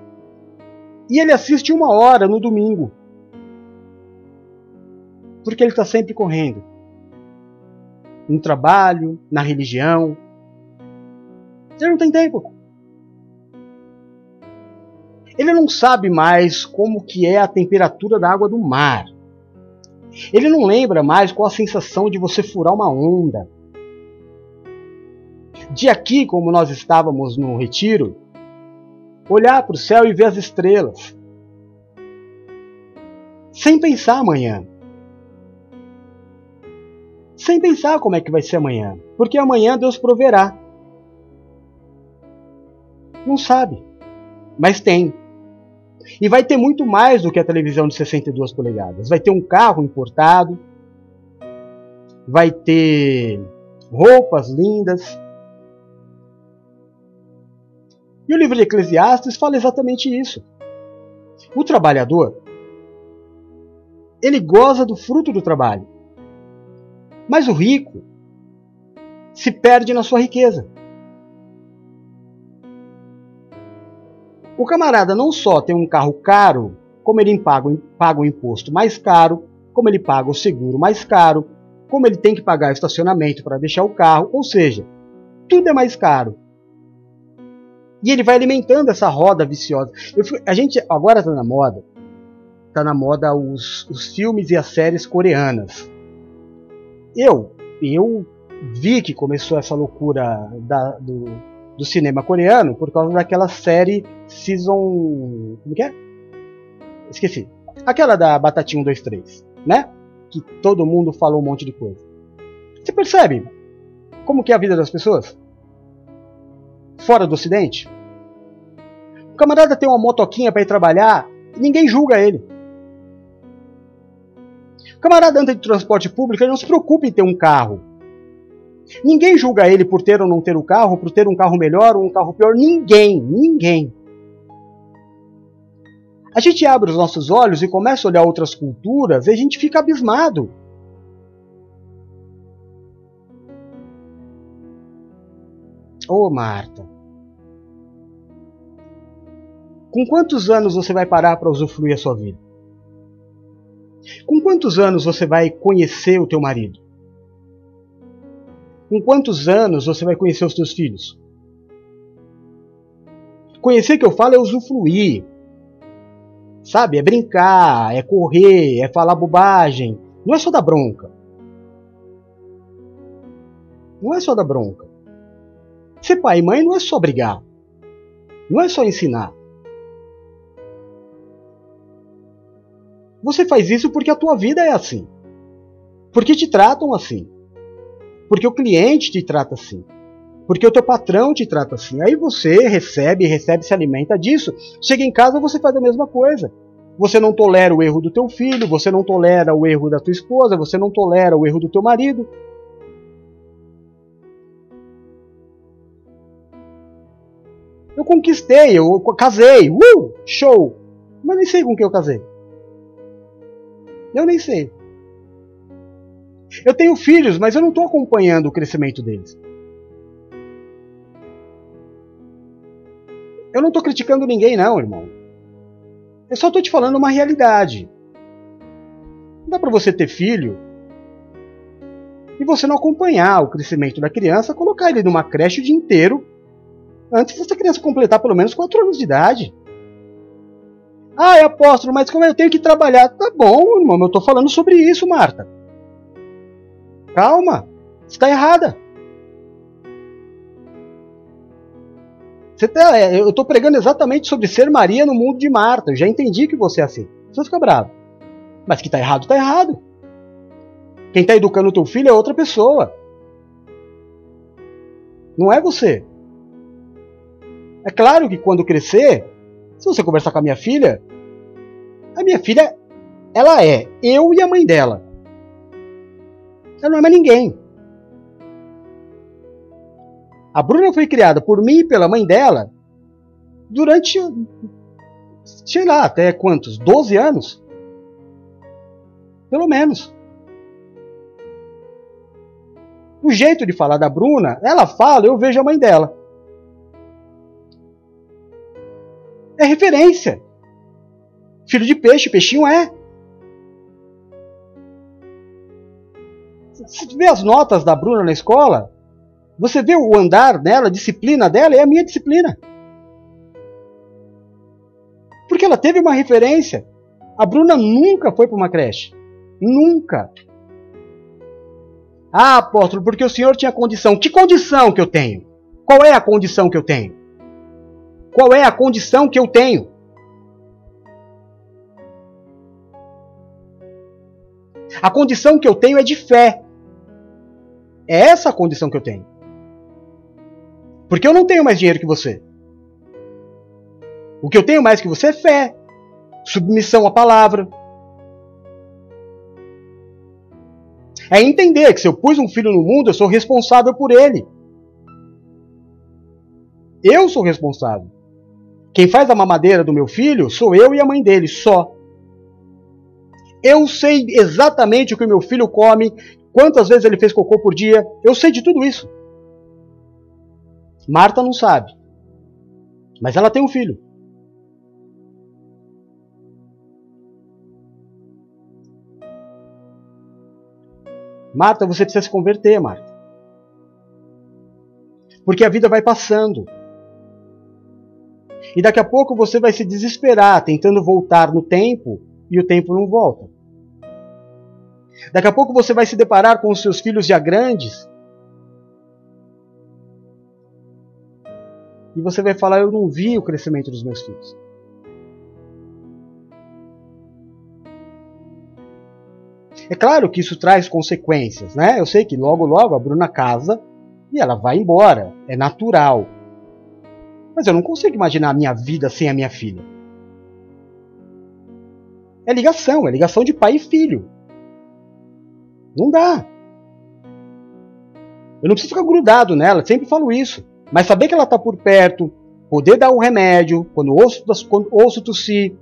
e ele assiste uma hora no domingo. Porque ele está sempre correndo no trabalho, na religião. Ele não tem tempo. Ele não sabe mais como que é a temperatura da água do mar. Ele não lembra mais qual a sensação de você furar uma onda. De aqui, como nós estávamos no retiro, olhar para o céu e ver as estrelas. Sem pensar amanhã sem pensar como é que vai ser amanhã, porque amanhã Deus proverá. Não sabe, mas tem. E vai ter muito mais do que a televisão de 62 polegadas. Vai ter um carro importado, vai ter roupas lindas. E o livro de Eclesiastes fala exatamente isso. O trabalhador, ele goza do fruto do trabalho. Mas o rico se perde na sua riqueza. O camarada não só tem um carro caro, como ele paga, paga o imposto mais caro, como ele paga o seguro mais caro, como ele tem que pagar o estacionamento para deixar o carro, ou seja, tudo é mais caro. E ele vai alimentando essa roda viciosa. A gente agora está na moda, está na moda os, os filmes e as séries coreanas. Eu, eu vi que começou essa loucura da, do, do cinema coreano por causa daquela série Season. Como que é? Esqueci. Aquela da Batatinha 1, 2, 3, né? Que todo mundo falou um monte de coisa. Você percebe como que é a vida das pessoas? Fora do ocidente? O camarada tem uma motoquinha para ir trabalhar, ninguém julga ele. O camarada anda de transporte público, ele não se preocupa em ter um carro. Ninguém julga ele por ter ou não ter o um carro, por ter um carro melhor ou um carro pior. Ninguém, ninguém. A gente abre os nossos olhos e começa a olhar outras culturas e a gente fica abismado. Ô oh, Marta, com quantos anos você vai parar para usufruir a sua vida? Com quantos anos você vai conhecer o teu marido? Com quantos anos você vai conhecer os teus filhos? Conhecer que eu falo é usufruir. Sabe? É brincar, é correr, é falar bobagem. Não é só dar bronca. Não é só dar bronca. Ser pai e mãe não é só brigar. Não é só ensinar. Você faz isso porque a tua vida é assim. Porque te tratam assim. Porque o cliente te trata assim. Porque o teu patrão te trata assim. Aí você recebe, recebe, se alimenta disso. Chega em casa, você faz a mesma coisa. Você não tolera o erro do teu filho, você não tolera o erro da tua esposa, você não tolera o erro do teu marido. Eu conquistei, eu casei, uh, show. Mas nem sei com quem eu casei. Eu nem sei. Eu tenho filhos, mas eu não estou acompanhando o crescimento deles. Eu não estou criticando ninguém, não, irmão. Eu só estou te falando uma realidade. Não dá para você ter filho e você não acompanhar o crescimento da criança, colocar ele numa creche o dia inteiro antes dessa criança completar pelo menos 4 anos de idade. Ah, apóstolo, mas como eu tenho que trabalhar? Tá bom, irmão, eu estou falando sobre isso, Marta. Calma, está errada. Você tá, é, eu estou pregando exatamente sobre ser Maria no mundo de Marta. Eu já entendi que você é assim. Você fica bravo. Mas que está errado, está errado. Quem está educando o teu filho é outra pessoa. Não é você. É claro que quando crescer, se você conversar com a minha filha, a minha filha, ela é eu e a mãe dela. Ela não é mais ninguém. A Bruna foi criada por mim e pela mãe dela durante, sei lá, até quantos? 12 anos? Pelo menos. O jeito de falar da Bruna, ela fala, eu vejo a mãe dela. É referência. Filho de peixe, peixinho é. Se vê as notas da Bruna na escola, você vê o andar dela, a disciplina dela, é a minha disciplina. Porque ela teve uma referência. A Bruna nunca foi para uma creche. Nunca. Ah, apóstolo, porque o senhor tinha condição. Que condição que eu tenho? Qual é a condição que eu tenho? Qual é a condição que eu tenho? A condição que eu tenho é de fé. É essa a condição que eu tenho. Porque eu não tenho mais dinheiro que você. O que eu tenho mais que você é fé, submissão à palavra. É entender que se eu pus um filho no mundo, eu sou responsável por ele. Eu sou responsável. Quem faz a mamadeira do meu filho sou eu e a mãe dele, só. Eu sei exatamente o que o meu filho come, quantas vezes ele fez cocô por dia, eu sei de tudo isso. Marta não sabe. Mas ela tem um filho. Marta, você precisa se converter, Marta. Porque a vida vai passando. E daqui a pouco você vai se desesperar tentando voltar no tempo e o tempo não volta. Daqui a pouco você vai se deparar com os seus filhos já grandes E você vai falar: Eu não vi o crescimento dos meus filhos. É claro que isso traz consequências, né? Eu sei que logo, logo a Bruna casa e ela vai embora. É natural. Mas eu não consigo imaginar a minha vida sem a minha filha. É ligação, é ligação de pai e filho. Não dá. Eu não preciso ficar grudado nela, sempre falo isso. Mas saber que ela está por perto, poder dar um remédio, quando ouço, quando ouço tossir,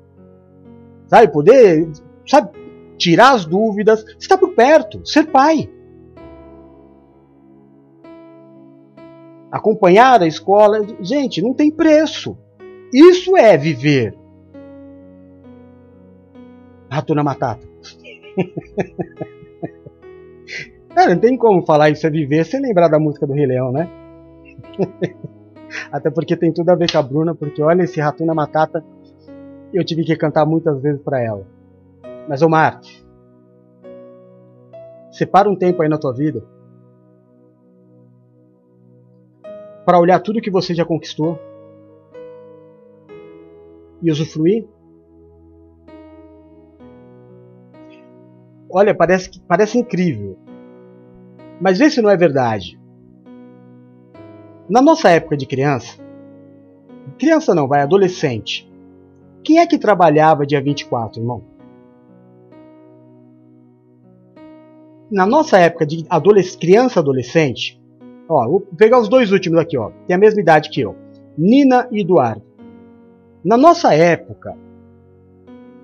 sabe? Poder, sabe? Tirar as dúvidas. Está por perto, ser pai. Acompanhar a escola. Gente, não tem preço. Isso é viver. Ratuna Matata. Cara, não tem como falar isso é viver sem lembrar da música do Rei Leão, né? Até porque tem tudo a ver com a Bruna, porque olha esse Ratuna Matata. eu tive que cantar muitas vezes para ela. Mas, ô Marte, separa um tempo aí na tua vida para olhar tudo que você já conquistou e usufruir. Olha, parece, parece incrível, mas vê se não é verdade. Na nossa época de criança, criança não, vai, adolescente, quem é que trabalhava dia 24, irmão? Na nossa época de adolesc criança adolescente, ó, vou pegar os dois últimos aqui, ó, tem a mesma idade que eu, Nina e Eduardo. Na nossa época,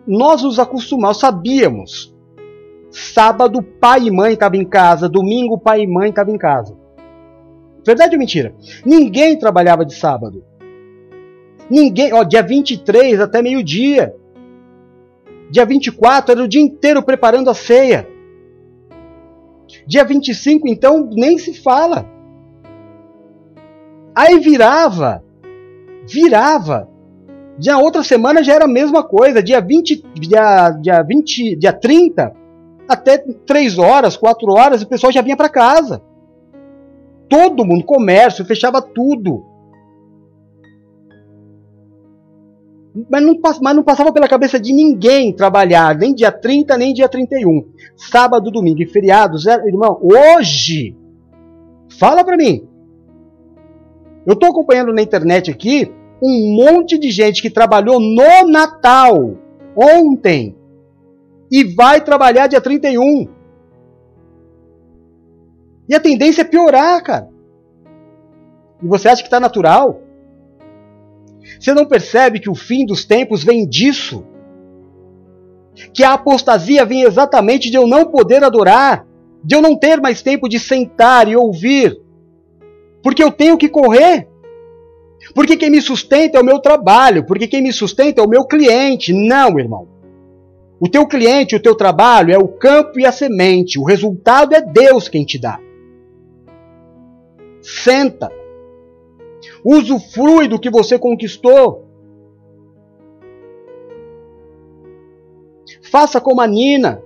nós nos acostumamos, sabíamos. Sábado, pai e mãe estavam em casa, domingo, pai e mãe estavam em casa. Verdade ou mentira? Ninguém trabalhava de sábado. Ninguém, ó, dia 23 até meio-dia. Dia 24 era o dia inteiro preparando a ceia. Dia 25, então, nem se fala. Aí virava, virava. Dia outra semana já era a mesma coisa. Dia 20, dia, dia 20, dia 30, até 3 horas, 4 horas, o pessoal já vinha para casa todo mundo, comércio, fechava tudo. Mas não, mas não passava pela cabeça de ninguém trabalhar, nem dia 30, nem dia 31. Sábado, domingo e feriado, zero, irmão, hoje, fala para mim. Eu estou acompanhando na internet aqui um monte de gente que trabalhou no Natal, ontem, e vai trabalhar dia 31. E a tendência é piorar, cara. E você acha que está natural? Você não percebe que o fim dos tempos vem disso? Que a apostasia vem exatamente de eu não poder adorar, de eu não ter mais tempo de sentar e ouvir, porque eu tenho que correr. Porque quem me sustenta é o meu trabalho, porque quem me sustenta é o meu cliente. Não, irmão. O teu cliente, o teu trabalho é o campo e a semente. O resultado é Deus quem te dá. Senta. Usufrui do que você conquistou. Faça como a Nina.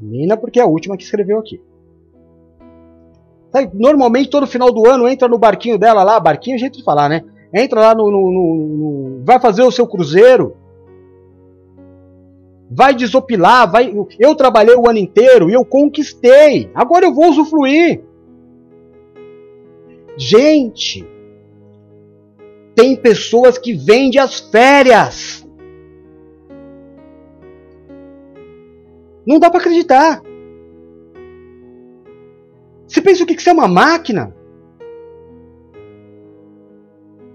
Nina, porque é a última que escreveu aqui. Normalmente, todo final do ano, entra no barquinho dela lá. Barquinho é jeito de falar, né? Entra lá no, no, no, no. vai fazer o seu cruzeiro vai desopilar, vai. Eu trabalhei o ano inteiro e eu conquistei. Agora eu vou usufruir. Gente, tem pessoas que vendem as férias. Não dá para acreditar. Você pensa o que você é uma máquina?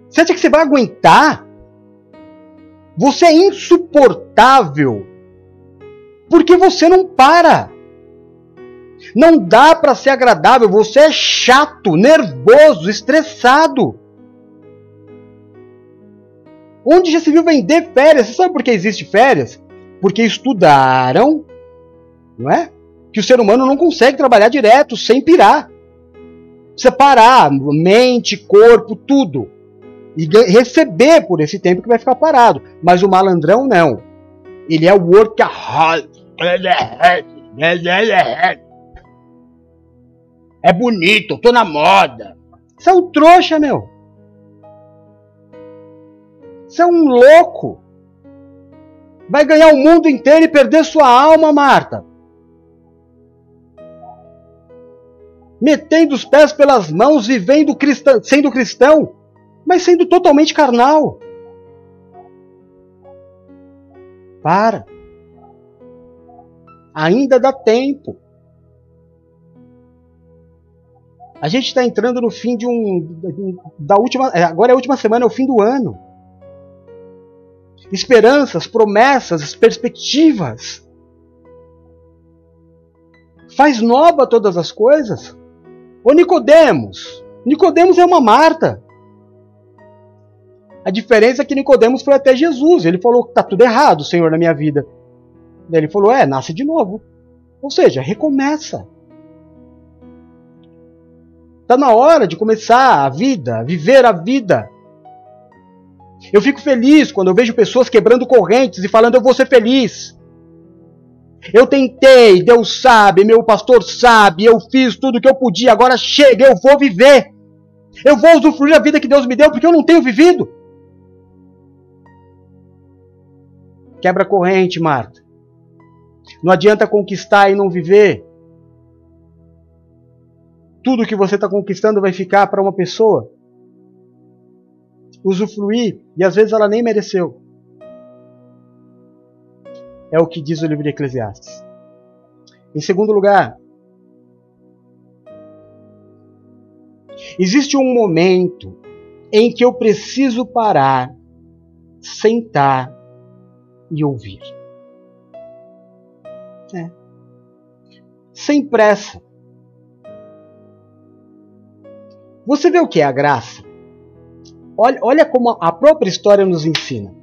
Você acha que você vai aguentar? Você é insuportável porque você não para. Não dá para ser agradável, você é chato, nervoso, estressado. Onde já se viu vender férias? Você sabe por que existe férias? Porque estudaram, não é? Que o ser humano não consegue trabalhar direto sem pirar. Precisa parar, mente, corpo, tudo. E receber por esse tempo que vai ficar parado. Mas o malandrão não. Ele é o workaholic. É bonito, tô na moda. Você é um trouxa, meu. Você é um louco. Vai ganhar o mundo inteiro e perder sua alma, Marta. Metendo os pés pelas mãos, vivendo cristão, sendo cristão, mas sendo totalmente carnal. Para. Ainda dá tempo. A gente está entrando no fim de um. Da última, é, agora é a última semana, é o fim do ano. Esperanças, promessas, perspectivas. Faz nova todas as coisas. Ô Nicodemos, Nicodemos é uma Marta. A diferença é que Nicodemos foi até Jesus. Ele falou está tudo errado, Senhor, na minha vida. Daí ele falou: é, nasce de novo. Ou seja, recomeça. Está na hora de começar a vida, viver a vida. Eu fico feliz quando eu vejo pessoas quebrando correntes e falando eu vou ser feliz. Eu tentei, Deus sabe, meu pastor sabe, eu fiz tudo o que eu podia, agora chega, eu vou viver. Eu vou usufruir a vida que Deus me deu porque eu não tenho vivido. Quebra corrente, Marta. Não adianta conquistar e não viver. Tudo que você está conquistando vai ficar para uma pessoa usufruir e às vezes ela nem mereceu. É o que diz o livro de Eclesiastes. Em segundo lugar, existe um momento em que eu preciso parar, sentar e ouvir. É. Sem pressa. Você vê o que é a graça? Olha, olha como a própria história nos ensina.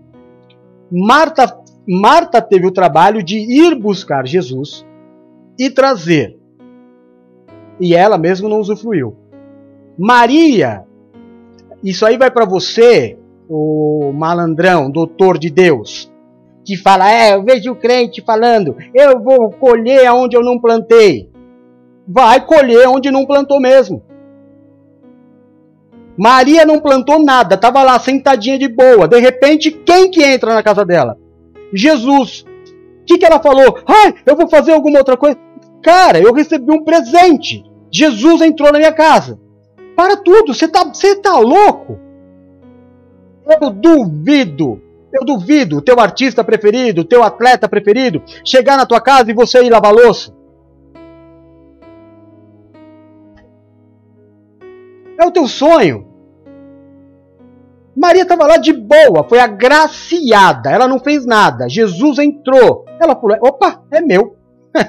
Marta, Marta teve o trabalho de ir buscar Jesus e trazer. E ela mesmo não usufruiu. Maria, isso aí vai para você, o malandrão, doutor de Deus, que fala: É, eu vejo o crente falando, eu vou colher onde eu não plantei. Vai colher onde não plantou mesmo. Maria não plantou nada, estava lá sentadinha de boa. De repente, quem que entra na casa dela? Jesus. O que, que ela falou? Ai, eu vou fazer alguma outra coisa. Cara, eu recebi um presente. Jesus entrou na minha casa. Para tudo, você tá, tá louco? Eu duvido, eu duvido, teu artista preferido, teu atleta preferido, chegar na tua casa e você ir lavar louça. É o teu sonho. Maria estava lá de boa, foi agraciada, ela não fez nada. Jesus entrou. Ela falou: opa, é meu.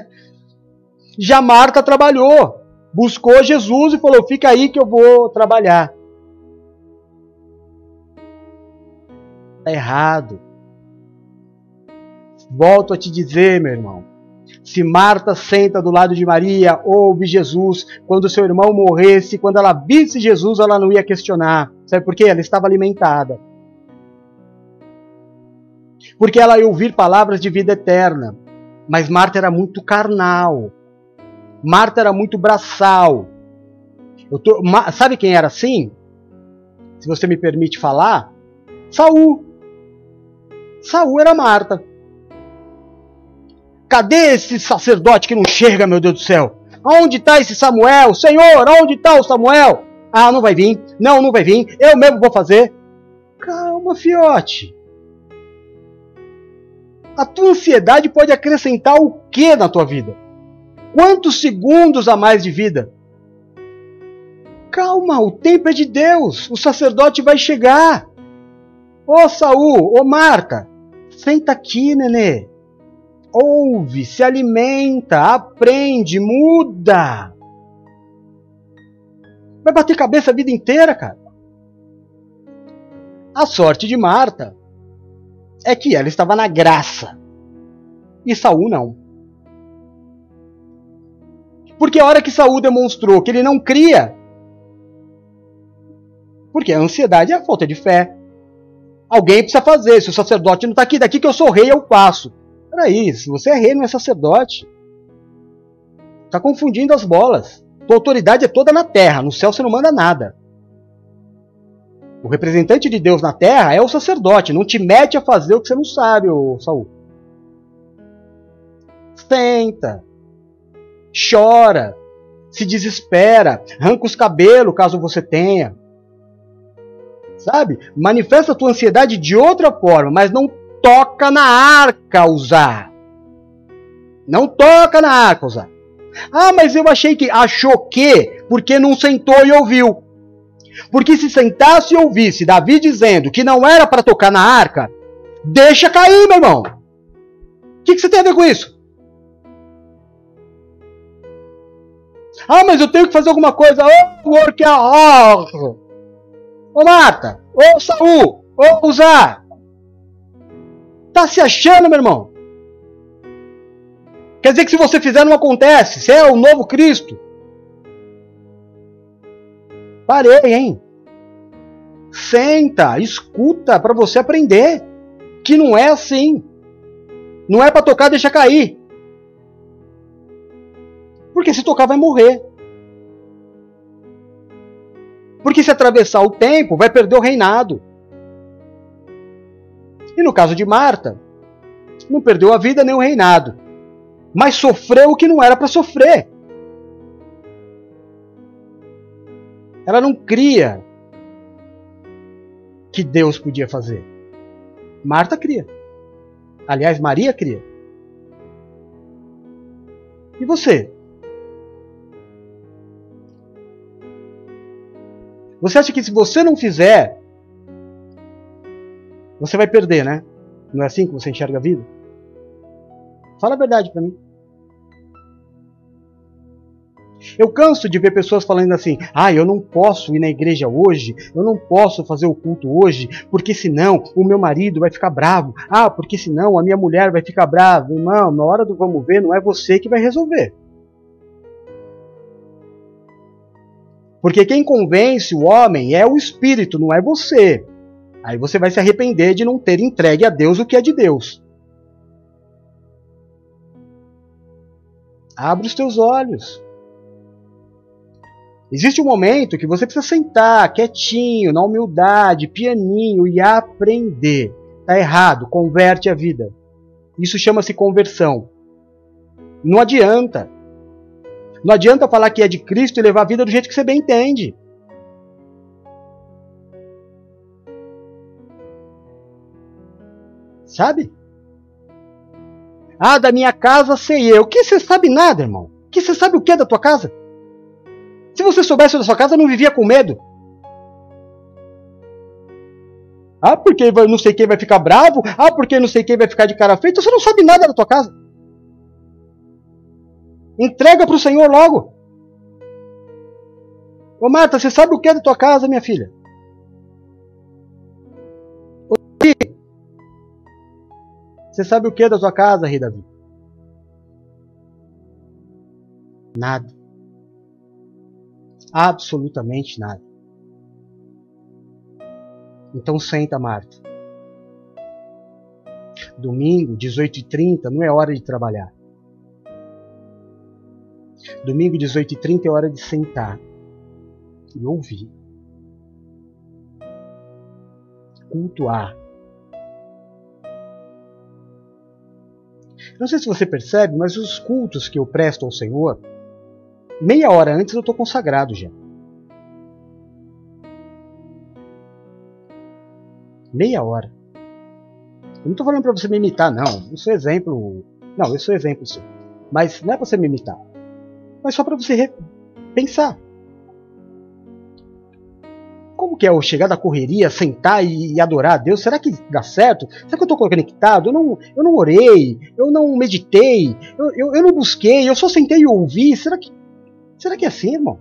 Já Marta trabalhou, buscou Jesus e falou: fica aí que eu vou trabalhar. Está errado. Volto a te dizer, meu irmão. Se Marta senta do lado de Maria, ouve Jesus, quando seu irmão morresse, quando ela visse Jesus, ela não ia questionar. Sabe por quê? Ela estava alimentada. Porque ela ia ouvir palavras de vida eterna. Mas Marta era muito carnal. Marta era muito braçal. Tô, sabe quem era assim? Se você me permite falar, Saul. Saul era Marta. Cadê esse sacerdote que não chega, meu Deus do céu? Onde está esse Samuel? Senhor, onde está o Samuel? Ah, não vai vir. Não, não vai vir. Eu mesmo vou fazer. Calma, fiote. A tua ansiedade pode acrescentar o que na tua vida? Quantos segundos a mais de vida? Calma, o tempo é de Deus. O sacerdote vai chegar. Ô Saul, ô Marta, senta aqui, nenê ouve, se alimenta, aprende, muda. Vai bater cabeça a vida inteira, cara. A sorte de Marta é que ela estava na graça e Saul não. Porque a hora que Saul demonstrou que ele não cria, porque a ansiedade é a falta de fé. Alguém precisa fazer. Se o sacerdote não está aqui, daqui que eu sou rei, eu passo. Peraí, se você é rei, não é sacerdote. Está confundindo as bolas. Tua autoridade é toda na terra, no céu você não manda nada. O representante de Deus na terra é o sacerdote, não te mete a fazer o que você não sabe, ô Saul. Senta, chora, se desespera, arranca os cabelos caso você tenha. Sabe? Manifesta a tua ansiedade de outra forma, mas não toca na arca usar. Não toca na arca usar. Ah, mas eu achei que. Achou que? Porque não sentou e ouviu. Porque se sentasse e ouvisse Davi dizendo que não era para tocar na arca, deixa cair, meu irmão. O que, que você tem a ver com isso? Ah, mas eu tenho que fazer alguma coisa. Ô, work Ô, Marta. Ô, Saul. Ô, Usar. Tá se achando, meu irmão? Quer dizer que se você fizer não acontece. Você é o novo Cristo. Parei, hein? Senta, escuta para você aprender que não é assim. Não é para tocar, deixa cair. Porque se tocar vai morrer. Porque se atravessar o tempo, vai perder o reinado. E no caso de Marta, não perdeu a vida nem o reinado, mas sofreu o que não era para sofrer. Ela não cria que Deus podia fazer. Marta cria. Aliás, Maria cria. E você? Você acha que se você não fizer, você vai perder, né? Não é assim que você enxerga a vida? Fala a verdade para mim. Eu canso de ver pessoas falando assim: ah, eu não posso ir na igreja hoje, eu não posso fazer o culto hoje, porque senão o meu marido vai ficar bravo. Ah, porque senão a minha mulher vai ficar brava. Irmão, na hora do vamos ver, não é você que vai resolver. Porque quem convence o homem é o espírito, não é você. Aí você vai se arrepender de não ter entregue a Deus o que é de Deus. Abre os teus olhos. Existe um momento que você precisa sentar quietinho, na humildade, pianinho e aprender. Tá errado, converte a vida. Isso chama-se conversão. Não adianta. Não adianta falar que é de Cristo e levar a vida do jeito que você bem entende. Sabe? Ah, da minha casa sei eu. Que você sabe nada, irmão? Que você sabe o que é da tua casa? Se você soubesse da sua casa, não vivia com medo. Ah, porque não sei quem vai ficar bravo. Ah, porque não sei quem vai ficar de cara feita. Você não sabe nada da tua casa. Entrega para o Senhor logo. Ô Marta, você sabe o que é da tua casa, minha filha? Você sabe o que é da tua casa, rei Davi? Nada. Absolutamente nada. Então senta, Marta. Domingo, 18h30, não é hora de trabalhar. Domingo, 18h30 é hora de sentar e ouvir. Cultuar. Não sei se você percebe, mas os cultos que eu presto ao Senhor, meia hora antes eu estou consagrado já. Meia hora. Eu não estou falando para você me imitar, não. Eu sou exemplo. Não, eu sou exemplo sim. Mas não é para você me imitar. Mas só para você pensar. Como que é o chegar da correria, sentar e, e, adorar a Deus? Será que dá certo? Será que eu estou conectado? Eu não, eu não orei, eu não meditei, eu, eu, eu não busquei, eu só sentei e ouvi. Será que, será que é assim, irmão?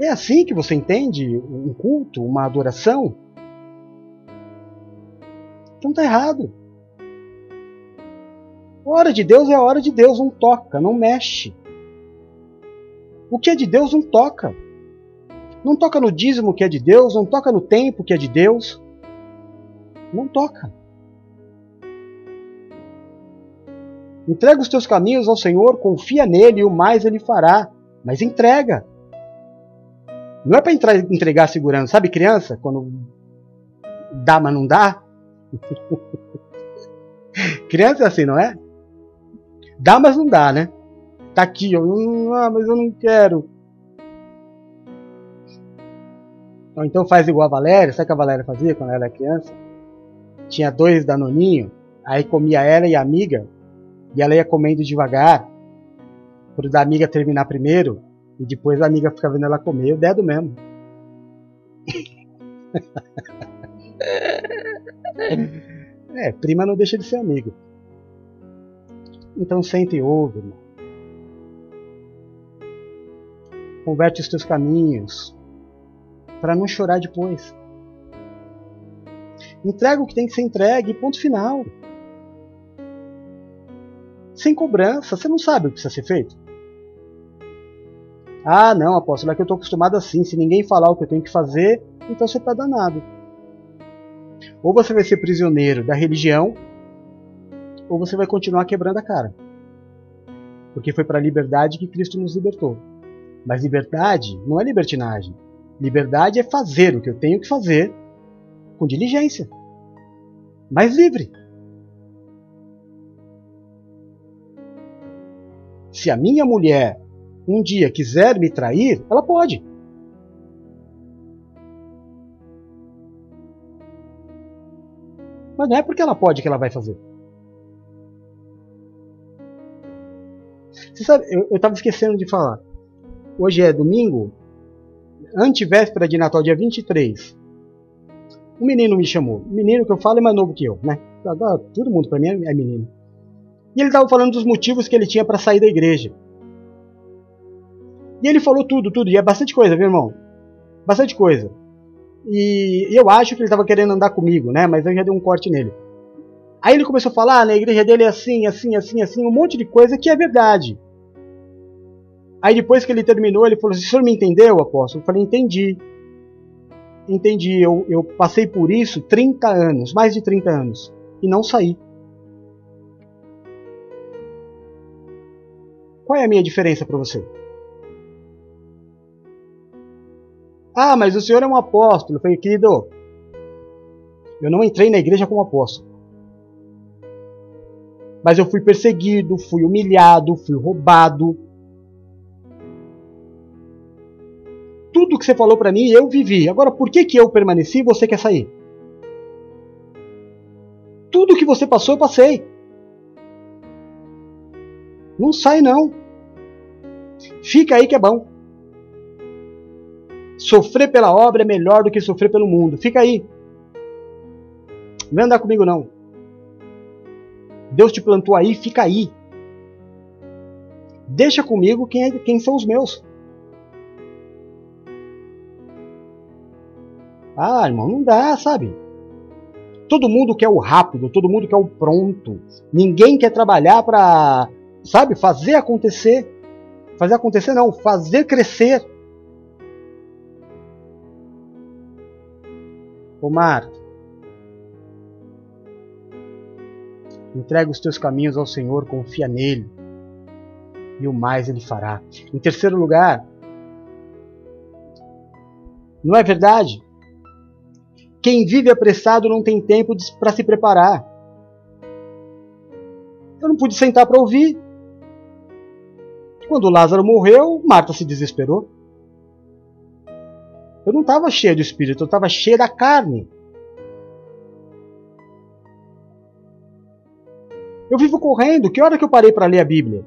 É assim que você entende um culto, uma adoração? Então tá errado. A hora de Deus é a hora de Deus, não toca, não mexe. O que é de Deus não toca. Não toca no dízimo que é de Deus, não toca no tempo que é de Deus. Não toca. Entrega os teus caminhos ao Senhor, confia nele e o mais ele fará. Mas entrega. Não é para entregar segurando. Sabe criança? Quando dá, mas não dá? criança é assim, não é? Dá, mas não dá, né? Tá aqui, ó. Ah, mas eu não quero. Ou então faz igual a Valéria. Sabe o que a Valéria fazia quando ela era criança? Tinha dois danoninho, aí comia ela e a amiga, e ela ia comendo devagar, para da amiga terminar primeiro, e depois a amiga ficava vendo ela comer. O dedo mesmo. é, prima não deixa de ser amigo. Então sente e ouve, irmão. Converte os teus caminhos para não chorar depois. Entrega o que tem que ser entregue, ponto final. Sem cobrança, você não sabe o que precisa ser feito? Ah, não, apóstolo, é que eu estou acostumado assim. Se ninguém falar o que eu tenho que fazer, então você está danado. Ou você vai ser prisioneiro da religião, ou você vai continuar quebrando a cara. Porque foi para a liberdade que Cristo nos libertou. Mas liberdade não é libertinagem. Liberdade é fazer o que eu tenho que fazer com diligência. Mais livre. Se a minha mulher um dia quiser me trair, ela pode. Mas não é porque ela pode que ela vai fazer. Você sabe, eu estava esquecendo de falar. Hoje é domingo, antevéspera de Natal, dia 23. Um menino me chamou. O menino que eu falo é mais novo que eu, né? Todo mundo para mim é menino. E ele estava falando dos motivos que ele tinha para sair da igreja. E ele falou tudo, tudo. E é bastante coisa, viu, irmão? Bastante coisa. E eu acho que ele estava querendo andar comigo, né? Mas eu já dei um corte nele. Aí ele começou a falar, ah, na igreja dele é assim, assim, assim, assim, um monte de coisa que é verdade. Aí depois que ele terminou, ele falou assim, o senhor me entendeu, apóstolo? Eu falei, entendi. Entendi, eu, eu passei por isso 30 anos, mais de 30 anos, e não saí. Qual é a minha diferença para você? Ah, mas o senhor é um apóstolo. Falei, querido, eu não entrei na igreja como apóstolo. Mas eu fui perseguido, fui humilhado, fui roubado. Tudo que você falou para mim, eu vivi. Agora, por que, que eu permaneci e você quer sair? Tudo que você passou, eu passei. Não sai não. Fica aí que é bom. Sofrer pela obra é melhor do que sofrer pelo mundo. Fica aí. Não vem andar comigo não. Deus te plantou aí, fica aí. Deixa comigo quem, é, quem são os meus. Ah, irmão, não dá, sabe? Todo mundo quer o rápido, todo mundo quer o pronto. Ninguém quer trabalhar para sabe, fazer acontecer. Fazer acontecer não, fazer crescer. Ô Marta, entrega os teus caminhos ao Senhor, confia nele, e o mais ele fará. Em terceiro lugar, não é verdade? Quem vive apressado não tem tempo para se preparar. Eu não pude sentar para ouvir. Quando Lázaro morreu, Marta se desesperou. Eu não estava cheia do espírito, eu estava cheia da carne. Eu vivo correndo. Que hora que eu parei para ler a Bíblia?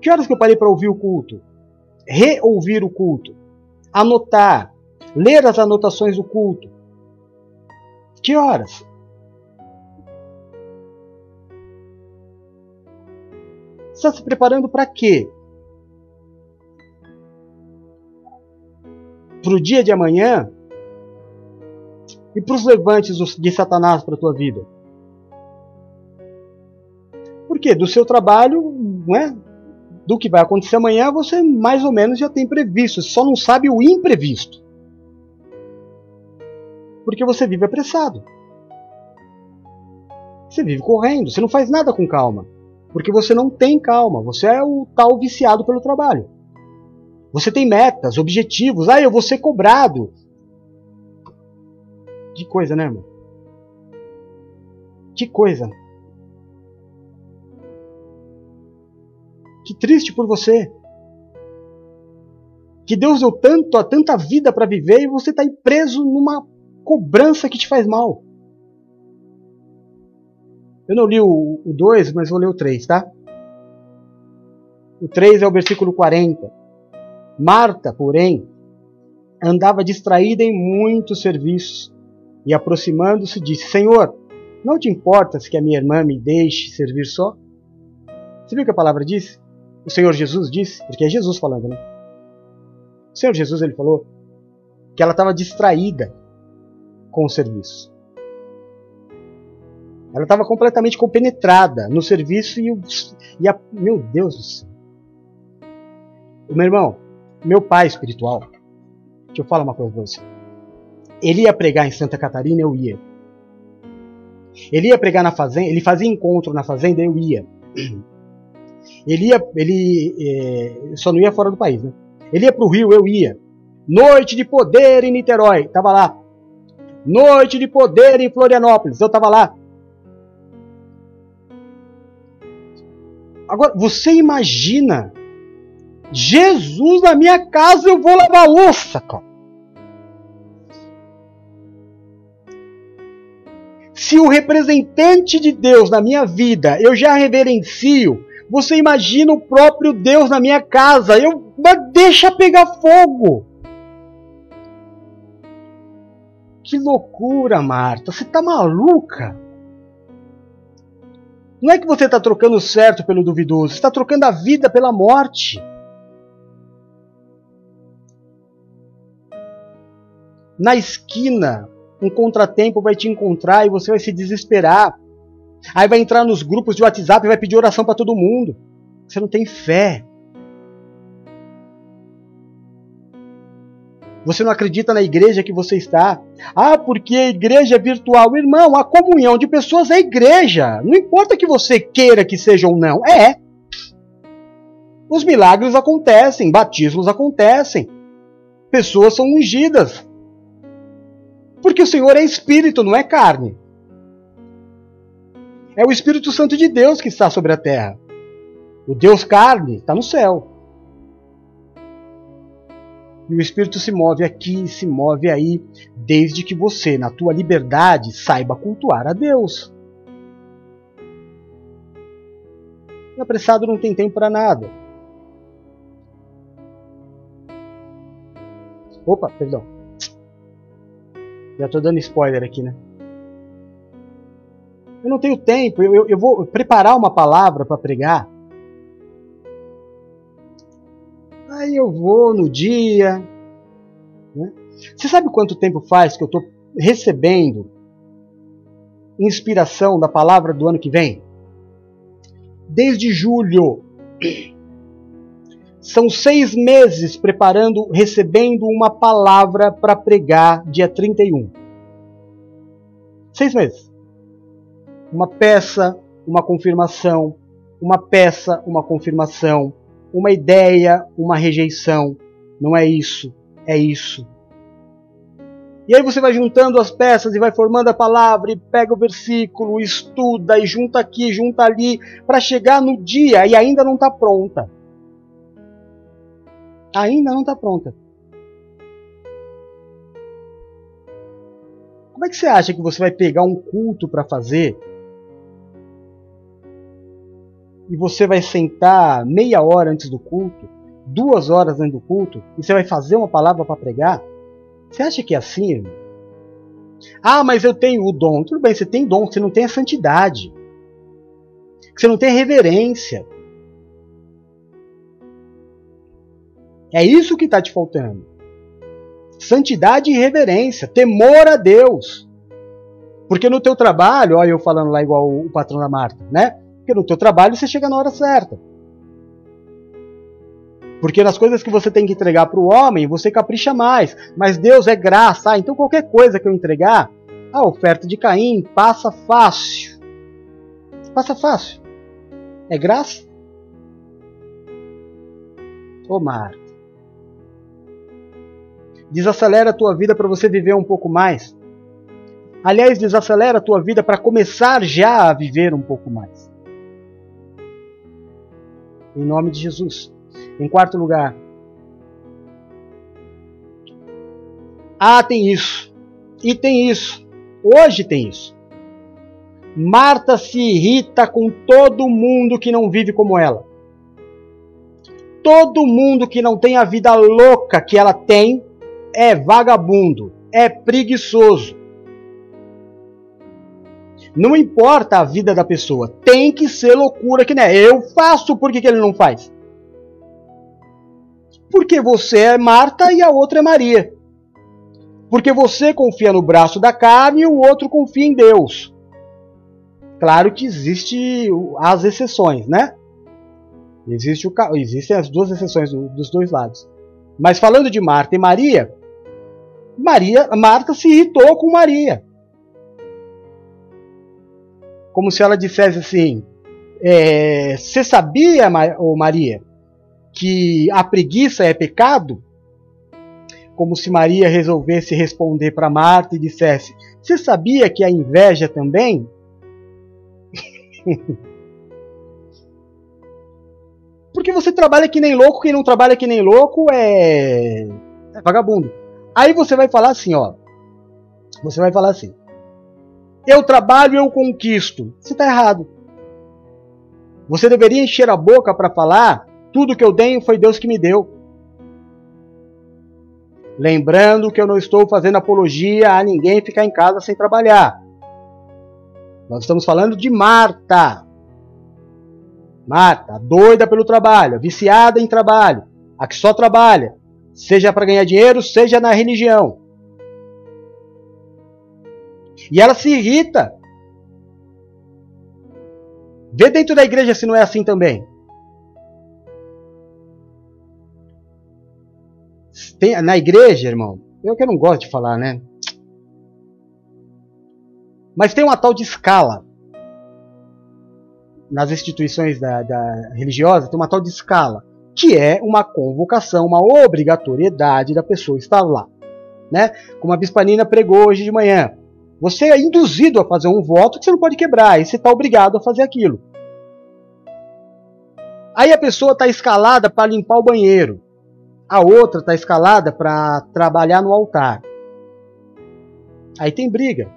Que horas que eu parei para ouvir o culto? Reouvir o culto. Anotar. Ler as anotações do culto. Que horas? Está se preparando para quê? Para o dia de amanhã e para os levantes de Satanás para a tua vida. Por quê? Do seu trabalho, não é? do que vai acontecer amanhã, você mais ou menos já tem previsto, só não sabe o imprevisto. Porque você vive apressado. Você vive correndo, você não faz nada com calma. Porque você não tem calma, você é o tal viciado pelo trabalho. Você tem metas, objetivos, ah, eu vou ser cobrado. Que coisa, né, irmão? Que coisa. Que triste por você. Que Deus deu tanto, tanta vida para viver e você aí preso numa cobrança que te faz mal. Eu não li o 2, mas vou ler o 3, tá? O 3 é o versículo 40. Marta, porém, andava distraída em muitos serviços e, aproximando-se, disse: Senhor, não te importas que a minha irmã me deixe servir só? Você viu o que a palavra disse? O Senhor Jesus disse, porque é Jesus falando, né? O Senhor Jesus ele falou que ela estava distraída com o serviço. Ela estava completamente compenetrada no serviço e, e a, meu Deus do céu. Meu irmão, meu pai espiritual, deixa eu falar uma coisa pra você. Ele ia pregar em Santa Catarina, eu ia. Ele ia pregar na fazenda, ele fazia encontro na fazenda, eu ia. Ele ia, ele é, só não ia fora do país, né? Ele ia pro Rio, eu ia. Noite de poder em Niterói, tava lá. Noite de poder em Florianópolis, eu tava lá. Agora, você imagina Jesus na minha casa, eu vou lavar louça, cara. Se o representante de Deus na minha vida eu já reverencio, você imagina o próprio Deus na minha casa. Eu deixa pegar fogo. Que loucura, Marta. Você tá maluca? Não é que você está trocando o certo pelo duvidoso, está trocando a vida pela morte. Na esquina, um contratempo vai te encontrar e você vai se desesperar. Aí vai entrar nos grupos de WhatsApp e vai pedir oração para todo mundo. Você não tem fé. Você não acredita na igreja que você está. Ah, porque a igreja é virtual. Irmão, a comunhão de pessoas é igreja. Não importa que você queira que seja ou não. É. Os milagres acontecem, batismos acontecem. Pessoas são ungidas. Porque o Senhor é espírito, não é carne. É o Espírito Santo de Deus que está sobre a terra. O Deus carne está no céu. E o Espírito se move aqui, se move aí, desde que você, na tua liberdade, saiba cultuar a Deus. O apressado não tem tempo para nada. Opa, perdão. Já estou dando spoiler aqui, né? Eu não tenho tempo, eu, eu, eu vou preparar uma palavra para pregar. Aí eu vou no dia. Né? Você sabe quanto tempo faz que eu estou recebendo inspiração da palavra do ano que vem? Desde julho. São seis meses preparando, recebendo uma palavra para pregar dia 31. Seis meses uma peça, uma confirmação, uma peça, uma confirmação, uma ideia, uma rejeição. Não é isso, é isso. E aí você vai juntando as peças e vai formando a palavra, e pega o versículo, estuda e junta aqui, junta ali, para chegar no dia e ainda não está pronta. Ainda não está pronta. Como é que você acha que você vai pegar um culto para fazer e você vai sentar meia hora antes do culto, duas horas antes do culto, e você vai fazer uma palavra para pregar? Você acha que é assim, irmão? Ah, mas eu tenho o dom. Tudo bem, você tem dom, você não tem a santidade. Você não tem reverência. É isso que está te faltando. Santidade e reverência, temor a Deus. Porque no teu trabalho, olha eu falando lá igual o patrão da Marta, né? Porque no teu trabalho você chega na hora certa. Porque nas coisas que você tem que entregar para o homem, você capricha mais. Mas Deus é graça. Ah, então qualquer coisa que eu entregar, a oferta de Caim passa fácil. Passa fácil. É graça? Ô Marta. Desacelera a tua vida para você viver um pouco mais. Aliás, desacelera a tua vida para começar já a viver um pouco mais em nome de Jesus. Em quarto lugar, ah, tem isso, e tem isso, hoje tem isso. Marta se irrita com todo mundo que não vive como ela. Todo mundo que não tem a vida louca que ela tem é vagabundo, é preguiçoso, não importa a vida da pessoa, tem que ser loucura que nem eu faço, por que, que ele não faz? Porque você é Marta e a outra é Maria. Porque você confia no braço da carne e o outro confia em Deus. Claro que existe as exceções, né? Existe o, existem as duas exceções do, dos dois lados. Mas falando de Marta e Maria, Maria, Marta se irritou com Maria. Como se ela dissesse assim: é, Você sabia, Maria, que a preguiça é pecado? Como se Maria resolvesse responder para Marta e dissesse: Você sabia que a inveja também? Porque você trabalha que nem louco, quem não trabalha que nem louco é, é vagabundo. Aí você vai falar assim, ó. Você vai falar assim: Eu trabalho, eu conquisto. Você está errado. Você deveria encher a boca para falar: Tudo que eu tenho foi Deus que me deu. Lembrando que eu não estou fazendo apologia a ninguém ficar em casa sem trabalhar. Nós estamos falando de Marta. Marta, doida pelo trabalho, viciada em trabalho, a que só trabalha, seja para ganhar dinheiro, seja na religião. E ela se irrita. Vê dentro da igreja se não é assim também. Tem, na igreja, irmão, eu que não gosto de falar, né? Mas tem uma tal de escala nas instituições da, da religiosas tem uma tal de escala, que é uma convocação, uma obrigatoriedade da pessoa estar lá. Né? Como a Bispanina pregou hoje de manhã. Você é induzido a fazer um voto que você não pode quebrar, e você está obrigado a fazer aquilo. Aí a pessoa está escalada para limpar o banheiro, a outra está escalada para trabalhar no altar. Aí tem briga.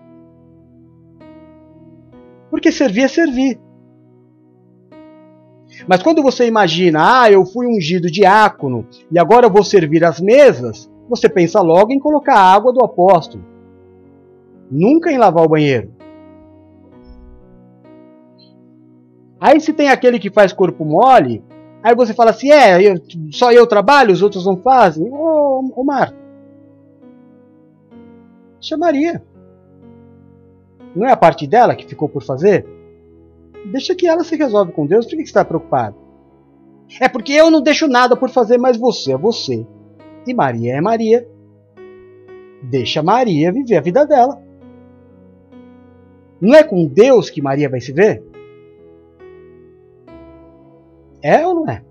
Porque servir é servir. Mas quando você imagina, ah, eu fui ungido diácono e agora eu vou servir as mesas, você pensa logo em colocar a água do apóstolo. Nunca em lavar o banheiro. Aí se tem aquele que faz corpo mole, aí você fala assim, é, eu, só eu trabalho, os outros não fazem. Ô, ô Marta, chamaria. Não é a parte dela que ficou por fazer? Deixa que ela se resolve com Deus. Por que você está preocupado? É porque eu não deixo nada por fazer, mas você é você. E Maria é Maria. Deixa Maria viver a vida dela. Não é com Deus que Maria vai se ver? É ou não é?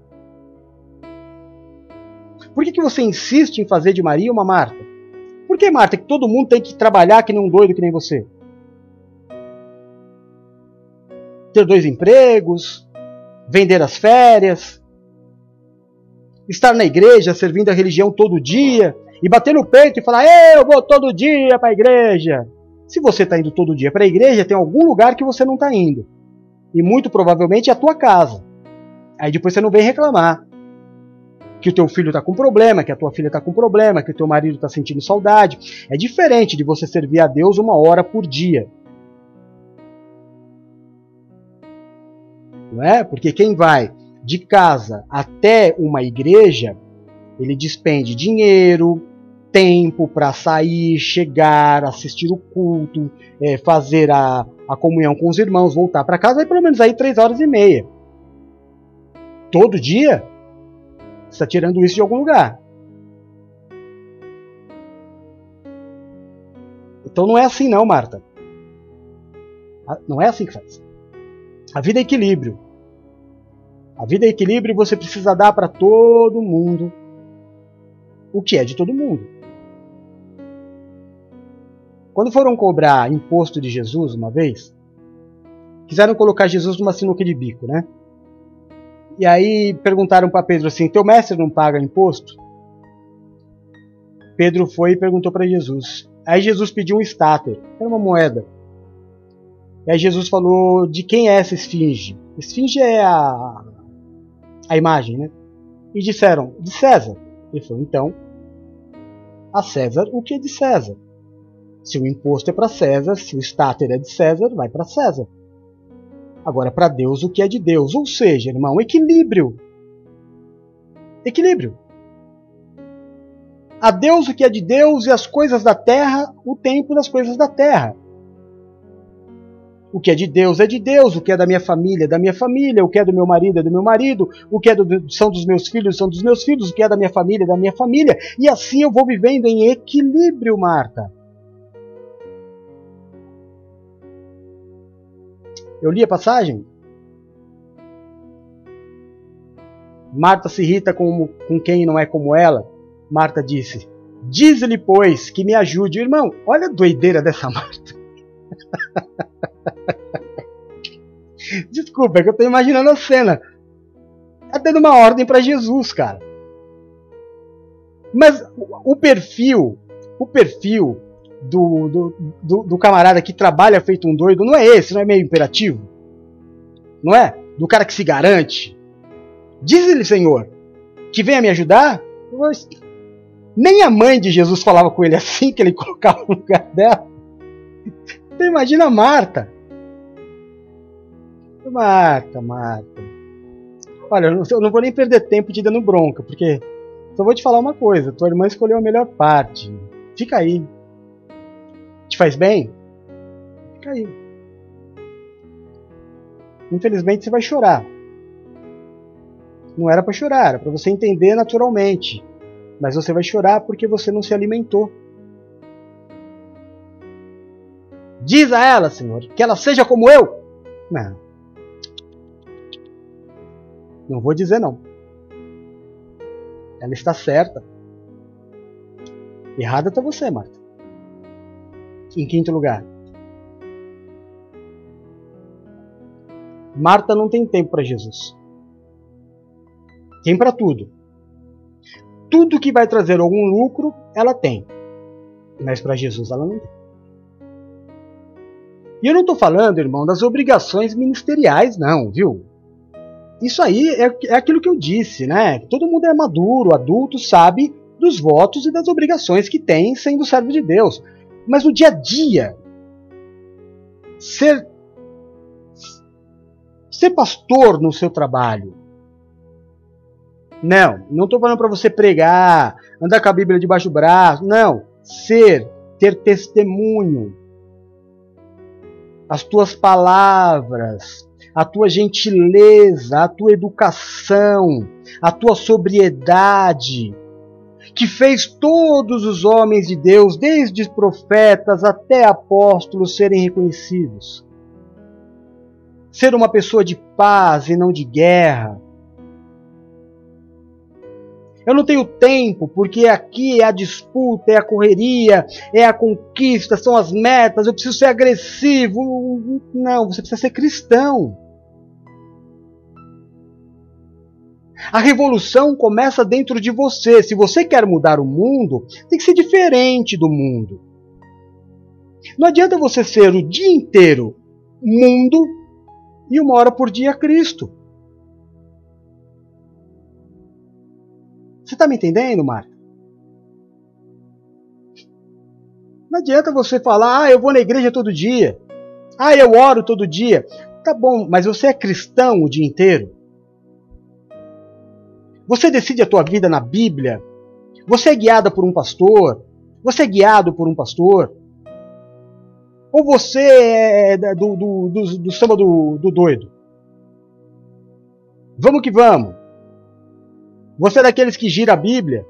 Por que, que você insiste em fazer de Maria uma Marta? Por que, Marta, que todo mundo tem que trabalhar que nem um doido que nem você? ter dois empregos, vender as férias, estar na igreja servindo a religião todo dia e bater no peito e falar: Eu vou todo dia para a igreja. Se você está indo todo dia para a igreja, tem algum lugar que você não está indo. E muito provavelmente é a tua casa. Aí depois você não vem reclamar que o teu filho está com problema, que a tua filha está com problema, que o teu marido está sentindo saudade. É diferente de você servir a Deus uma hora por dia. não é? Porque quem vai de casa até uma igreja, ele despende dinheiro, tempo para sair, chegar, assistir o culto, é, fazer a, a comunhão com os irmãos, voltar para casa, aí pelo menos aí três horas e meia. Todo dia, você está tirando isso de algum lugar. Então não é assim não, Marta. Ah, não é assim que faz. A vida é equilíbrio. A vida é equilíbrio e você precisa dar para todo mundo o que é de todo mundo. Quando foram cobrar imposto de Jesus uma vez, quiseram colocar Jesus numa sinuca de bico, né? E aí perguntaram para Pedro assim: Teu mestre não paga imposto? Pedro foi e perguntou para Jesus. Aí Jesus pediu um estáter, era uma moeda. E aí Jesus falou de quem é essa esfinge. Esfinge é a, a imagem, né? E disseram, de César. Ele falou, então, a César o que é de César. Se o imposto é para César, se o estáter é de César, vai para César. Agora, para Deus, o que é de Deus. Ou seja, irmão, equilíbrio. Equilíbrio. A Deus o que é de Deus e as coisas da terra, o tempo das coisas da terra. O que é de Deus é de Deus, o que é da minha família é da minha família, o que é do meu marido é do meu marido, o que é do, são dos meus filhos são dos meus filhos, o que é da minha família é da minha família. E assim eu vou vivendo em equilíbrio, Marta. Eu li a passagem? Marta se irrita com, com quem não é como ela. Marta disse: Diz-lhe, pois, que me ajude. Irmão, olha a doideira dessa Marta. Desculpa, é que eu estou imaginando a cena. Tá dando uma ordem para Jesus, cara. Mas o perfil, o perfil do, do, do, do, camarada que trabalha feito um doido não é esse, não é meio imperativo? Não é? Do cara que se garante. Diz-lhe, Senhor, que venha me ajudar. Nem a mãe de Jesus falava com ele assim, que ele colocava no lugar dela. Então imagina Marta. Marta, Marta. Olha, eu não vou nem perder tempo te dando bronca, porque só vou te falar uma coisa: tua irmã escolheu a melhor parte. Fica aí. Te faz bem? Fica aí. Infelizmente você vai chorar. Não era para chorar, era para você entender naturalmente. Mas você vai chorar porque você não se alimentou. Diz a ela, Senhor, que ela seja como eu. Não. Não vou dizer não. Ela está certa. Errada está você, Marta. Em quinto lugar. Marta não tem tempo para Jesus. Tem para tudo. Tudo que vai trazer algum lucro, ela tem. Mas para Jesus ela não tem. E eu não estou falando, irmão, das obrigações ministeriais, não, viu? Isso aí é, é aquilo que eu disse, né? Todo mundo é maduro, adulto, sabe dos votos e das obrigações que tem sendo servo de Deus. Mas no dia a dia, ser, ser pastor no seu trabalho, não, não estou falando para você pregar, andar com a Bíblia debaixo do braço. Não, ser, ter testemunho. As tuas palavras, a tua gentileza, a tua educação, a tua sobriedade, que fez todos os homens de Deus, desde profetas até apóstolos, serem reconhecidos. Ser uma pessoa de paz e não de guerra eu não tenho tempo, porque aqui é a disputa, é a correria, é a conquista, são as metas, eu preciso ser agressivo. Não, você precisa ser cristão. A revolução começa dentro de você. Se você quer mudar o mundo, tem que ser diferente do mundo. Não adianta você ser o dia inteiro mundo e uma hora por dia Cristo. Você está me entendendo, Marta? Não adianta você falar, ah, eu vou na igreja todo dia. Ah, eu oro todo dia. Tá bom, mas você é cristão o dia inteiro? Você decide a tua vida na Bíblia? Você é guiada por um pastor? Você é guiado por um pastor? Ou você é do, do, do, do samba do, do doido? Vamos que vamos. Você é daqueles que gira a Bíblia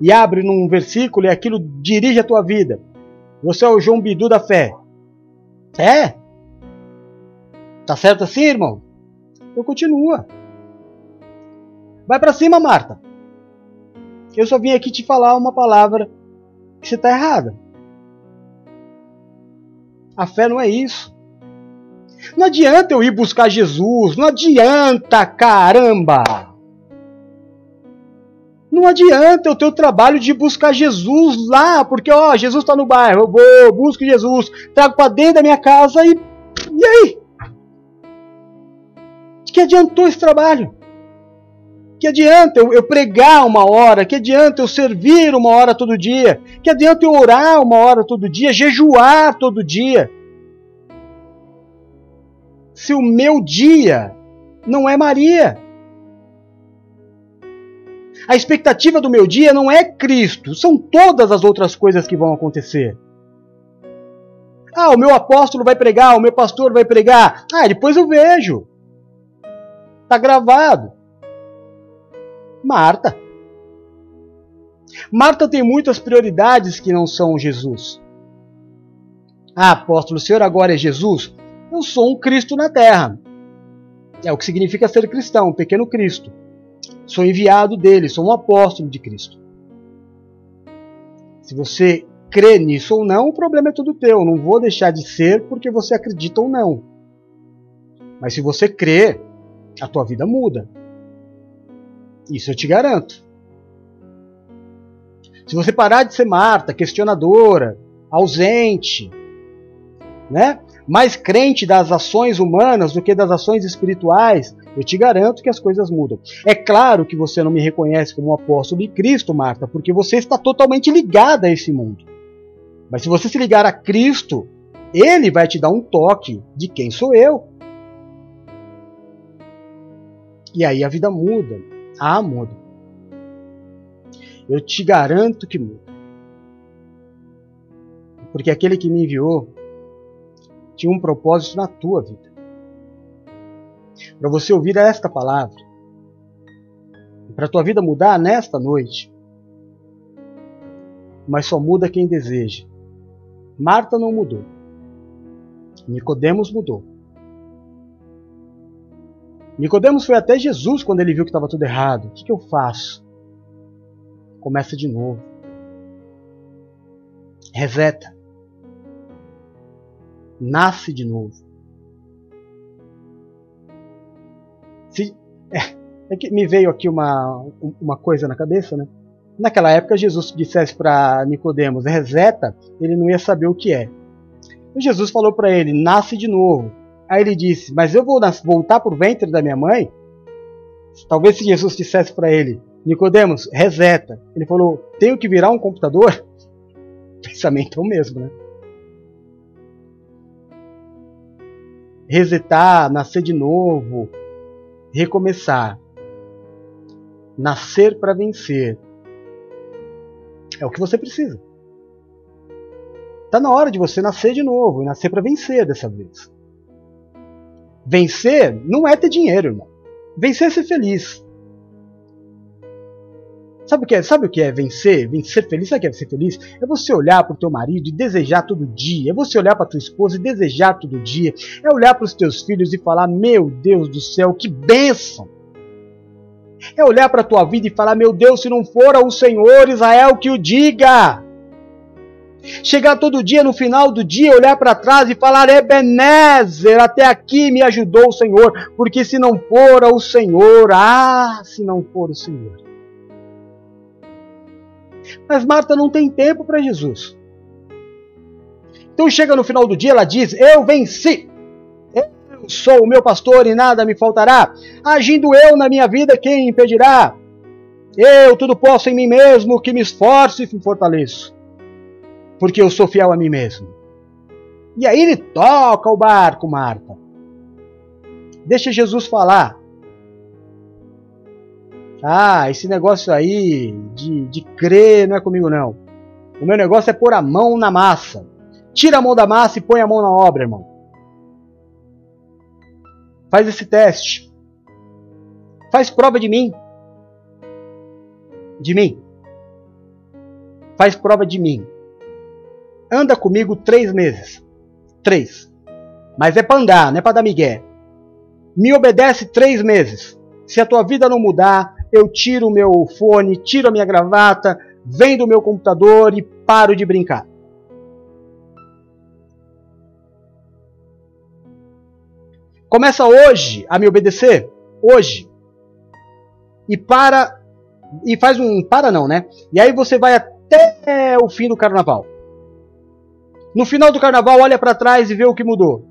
e abre num versículo e aquilo dirige a tua vida. Você é o João Bidu da fé. É? Tá certo assim, irmão? Então continua. Vai para cima, Marta. Eu só vim aqui te falar uma palavra que você está errada. A fé não é isso. Não adianta eu ir buscar Jesus. Não adianta, caramba. Não adianta o teu trabalho de buscar Jesus lá, porque ó, Jesus está no bairro, eu vou, busco Jesus, trago para dentro da minha casa e. E aí? Que adiantou esse trabalho? Que adianta eu, eu pregar uma hora? Que adianta eu servir uma hora todo dia? Que adianta eu orar uma hora todo dia? Jejuar todo dia? Se o meu dia não é Maria. A expectativa do meu dia não é Cristo, são todas as outras coisas que vão acontecer. Ah, o meu apóstolo vai pregar, o meu pastor vai pregar. Ah, depois eu vejo. Tá gravado. Marta. Marta tem muitas prioridades que não são Jesus. Ah, apóstolo, o senhor agora é Jesus? Eu sou um Cristo na terra. É o que significa ser cristão, um pequeno Cristo. Sou enviado dele, sou um apóstolo de Cristo. Se você crê nisso ou não, o problema é todo teu. Não vou deixar de ser porque você acredita ou não. Mas se você crê, a tua vida muda. Isso eu te garanto. Se você parar de ser Marta, questionadora, ausente, né? mais crente das ações humanas do que das ações espirituais, eu te garanto que as coisas mudam. É claro que você não me reconhece como um apóstolo de Cristo, Marta, porque você está totalmente ligada a esse mundo. Mas se você se ligar a Cristo, ele vai te dar um toque de quem sou eu. E aí a vida muda. Ah, muda. Eu te garanto que muda. Porque aquele que me enviou tinha um propósito na tua vida. Para você ouvir esta palavra, para a tua vida mudar nesta noite, mas só muda quem deseja. Marta não mudou. Nicodemos mudou. Nicodemos foi até Jesus quando ele viu que estava tudo errado. O que, que eu faço? Começa de novo. Reseta nasce de novo. Se, é, é, que me veio aqui uma, uma coisa na cabeça, né? Naquela época, Jesus dissesse para Nicodemos, reseta, ele não ia saber o que é. E Jesus falou para ele, nasce de novo. Aí ele disse, mas eu vou voltar para o ventre da minha mãe? Talvez se Jesus dissesse para ele, Nicodemos, reseta. Ele falou, tenho que virar um computador? O pensamento é o mesmo, né? resetar, nascer de novo, recomeçar. Nascer para vencer. É o que você precisa. Está na hora de você nascer de novo e nascer para vencer dessa vez. Vencer não é ter dinheiro, irmão. Vencer é ser feliz. Sabe o que é? Sabe o que é vencer? Vencer feliz? Sabe o que é ser feliz? É você olhar para o teu marido e desejar todo dia. É você olhar para tua esposa e desejar todo dia. É olhar para os teus filhos e falar: Meu Deus do céu, que bênção! É olhar para a tua vida e falar: Meu Deus, se não for o Senhor Israel que o diga. Chegar todo dia no final do dia, olhar para trás e falar: Ebenezer, até aqui me ajudou o Senhor, porque se não for o Senhor, ah, se não for o Senhor. Mas Marta não tem tempo para Jesus. Então chega no final do dia, ela diz: Eu venci. Eu sou o meu pastor e nada me faltará. Agindo eu na minha vida, quem impedirá? Eu tudo posso em mim mesmo, que me esforço e me fortaleço. Porque eu sou fiel a mim mesmo. E aí ele toca o barco, Marta. Deixa Jesus falar. Ah, esse negócio aí de, de crer não é comigo não. O meu negócio é pôr a mão na massa. Tira a mão da massa e põe a mão na obra, irmão. Faz esse teste. Faz prova de mim. De mim. Faz prova de mim. Anda comigo três meses. Três. Mas é para andar, não é para dar migué. Me obedece três meses. Se a tua vida não mudar, eu tiro o meu fone, tiro a minha gravata, venho do meu computador e paro de brincar. Começa hoje a me obedecer, hoje. E para e faz um para não, né? E aí você vai até o fim do carnaval. No final do carnaval, olha para trás e vê o que mudou.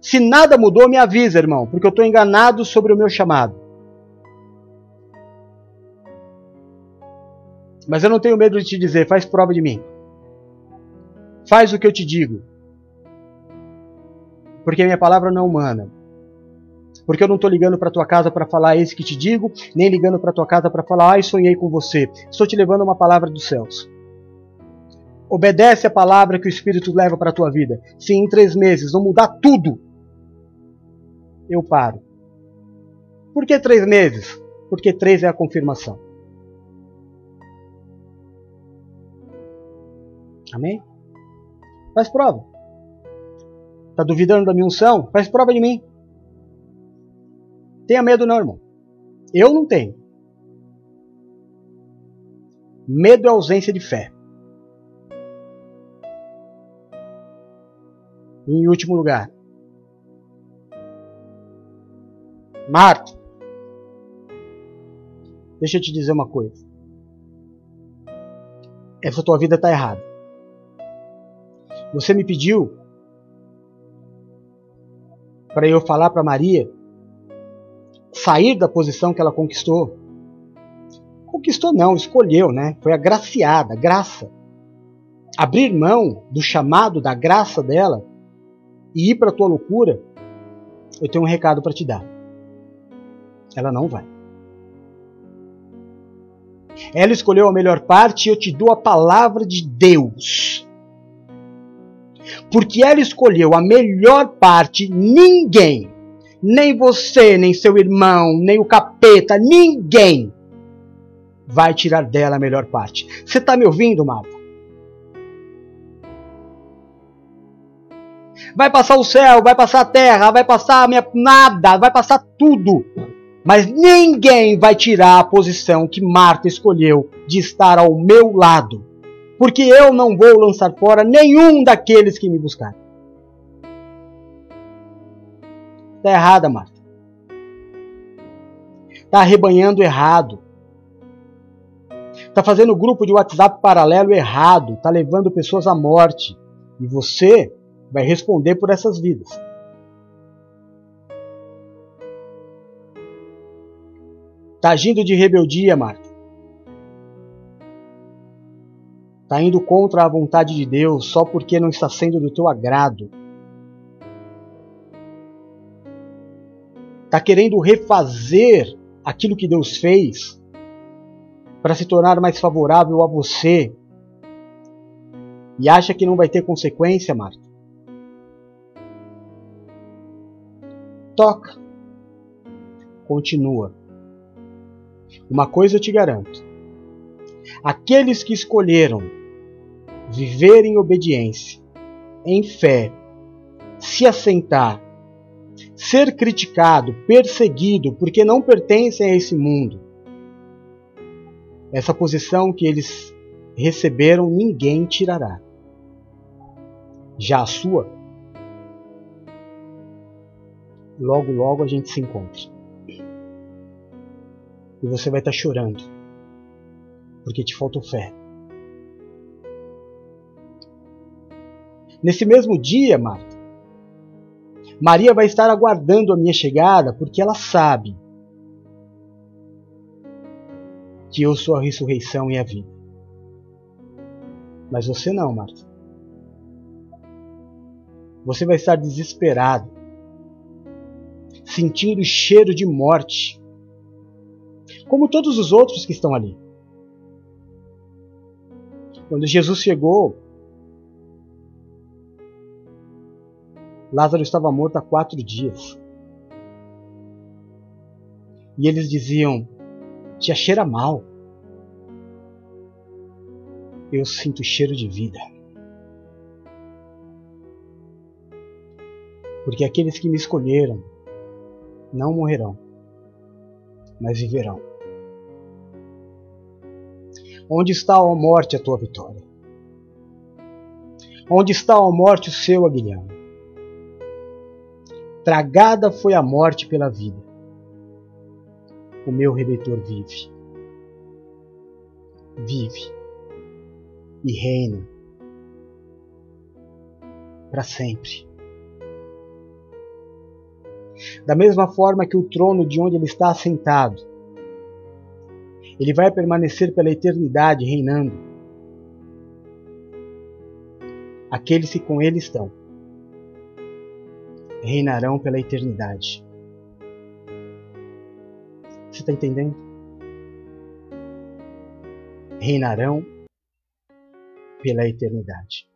Se nada mudou, me avisa, irmão, porque eu estou enganado sobre o meu chamado. Mas eu não tenho medo de te dizer, faz prova de mim. Faz o que eu te digo. Porque minha palavra não é humana. Porque eu não estou ligando para tua casa para falar esse que te digo, nem ligando para tua casa para falar, ai, sonhei com você. Estou te levando uma palavra dos céus. Obedece a palavra que o Espírito leva para a tua vida. Se em três meses não mudar tudo, eu paro. Por que três meses? Porque três é a confirmação. Amém? Faz prova. Está duvidando da minha unção? Faz prova de mim. Tenha medo não, irmão. Eu não tenho. Medo é ausência de fé. E em último lugar, Marta, deixa eu te dizer uma coisa. Essa tua vida está errada. Você me pediu para eu falar para Maria sair da posição que ela conquistou. Conquistou não, escolheu, né? Foi agraciada, graça. Abrir mão do chamado, da graça dela e ir para tua loucura, eu tenho um recado para te dar. Ela não vai. Ela escolheu a melhor parte e eu te dou a palavra de Deus. Porque ela escolheu a melhor parte, ninguém, nem você, nem seu irmão, nem o capeta, ninguém vai tirar dela a melhor parte. Você está me ouvindo, Marta? Vai passar o céu, vai passar a terra, vai passar minha nada, vai passar tudo. Mas ninguém vai tirar a posição que Marta escolheu de estar ao meu lado. Porque eu não vou lançar fora nenhum daqueles que me buscarem. Está errada, Marta. Está arrebanhando errado. Está fazendo grupo de WhatsApp paralelo errado. Está levando pessoas à morte. E você vai responder por essas vidas. Está agindo de rebeldia, Marta. Está indo contra a vontade de Deus só porque não está sendo do teu agrado. Está querendo refazer aquilo que Deus fez para se tornar mais favorável a você. E acha que não vai ter consequência, Marta? Toca. Continua. Uma coisa eu te garanto: aqueles que escolheram viver em obediência, em fé, se assentar, ser criticado, perseguido, porque não pertencem a esse mundo, essa posição que eles receberam, ninguém tirará. Já a sua, logo, logo a gente se encontra. E você vai estar chorando, porque te faltou fé. Nesse mesmo dia, Marta, Maria vai estar aguardando a minha chegada, porque ela sabe que eu sou a ressurreição e a vida. Mas você não, Marta. Você vai estar desesperado, sentindo cheiro de morte, como todos os outros que estão ali. Quando Jesus chegou, Lázaro estava morto há quatro dias. E eles diziam: Tia cheira mal. Eu sinto cheiro de vida. Porque aqueles que me escolheram não morrerão, mas viverão. Onde está, a morte, a tua vitória? Onde está, a morte, o seu aguilhão? Tragada foi a morte pela vida. O meu Redentor vive. Vive e reina para sempre. Da mesma forma que o trono de onde ele está assentado, ele vai permanecer pela eternidade reinando. Aqueles que com ele estão reinarão pela eternidade. Você está entendendo? Reinarão pela eternidade.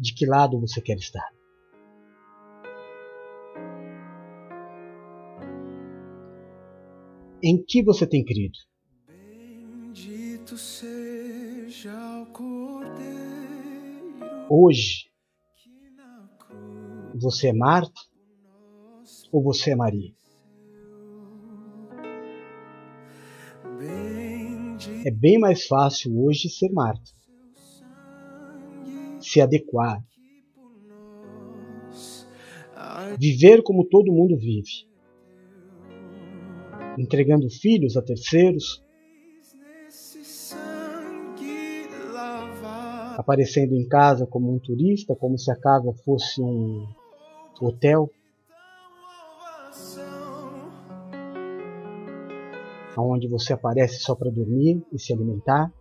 De que lado você quer estar? Em que você tem crido? Bendito seja o Cordeiro Hoje, você é Marta ou você é Maria? É bem mais fácil hoje ser Marta, se adequar, viver como todo mundo vive, entregando filhos a terceiros, aparecendo em casa como um turista, como se a casa fosse um hotel, onde você aparece só para dormir e se alimentar.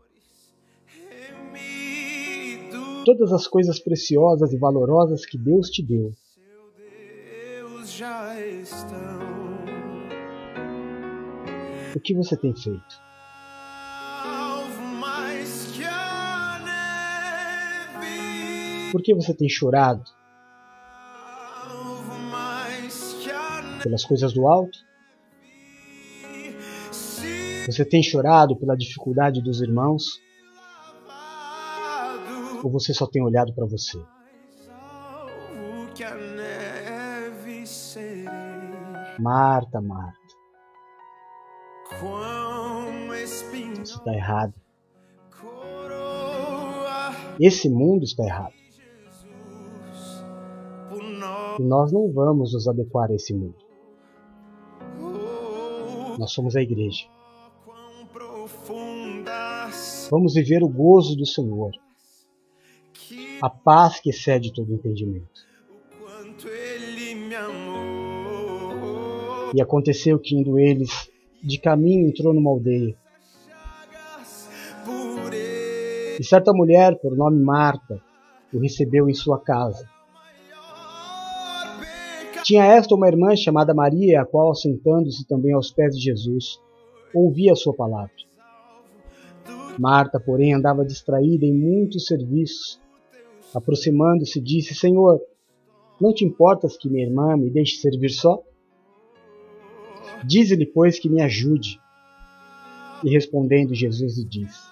Todas as coisas preciosas e valorosas que Deus te deu, o que você tem feito? Por que você tem chorado pelas coisas do alto? Você tem chorado pela dificuldade dos irmãos? Ou você só tem olhado para você? Marta, Marta, espinho está errado. Esse mundo está errado. E nós não vamos nos adequar a esse mundo. Nós somos a igreja. Vamos viver o gozo do Senhor, a paz que excede todo entendimento. E aconteceu que, indo eles de caminho, entrou numa aldeia. E certa mulher, por nome Marta, o recebeu em sua casa. Tinha esta uma irmã chamada Maria, a qual, sentando-se também aos pés de Jesus, ouvia a sua palavra. Marta, porém, andava distraída em muitos serviços. Aproximando-se, disse: Senhor, não te importas que minha irmã me deixe servir só? Dize-lhe, pois, que me ajude. E respondendo, Jesus lhe disse: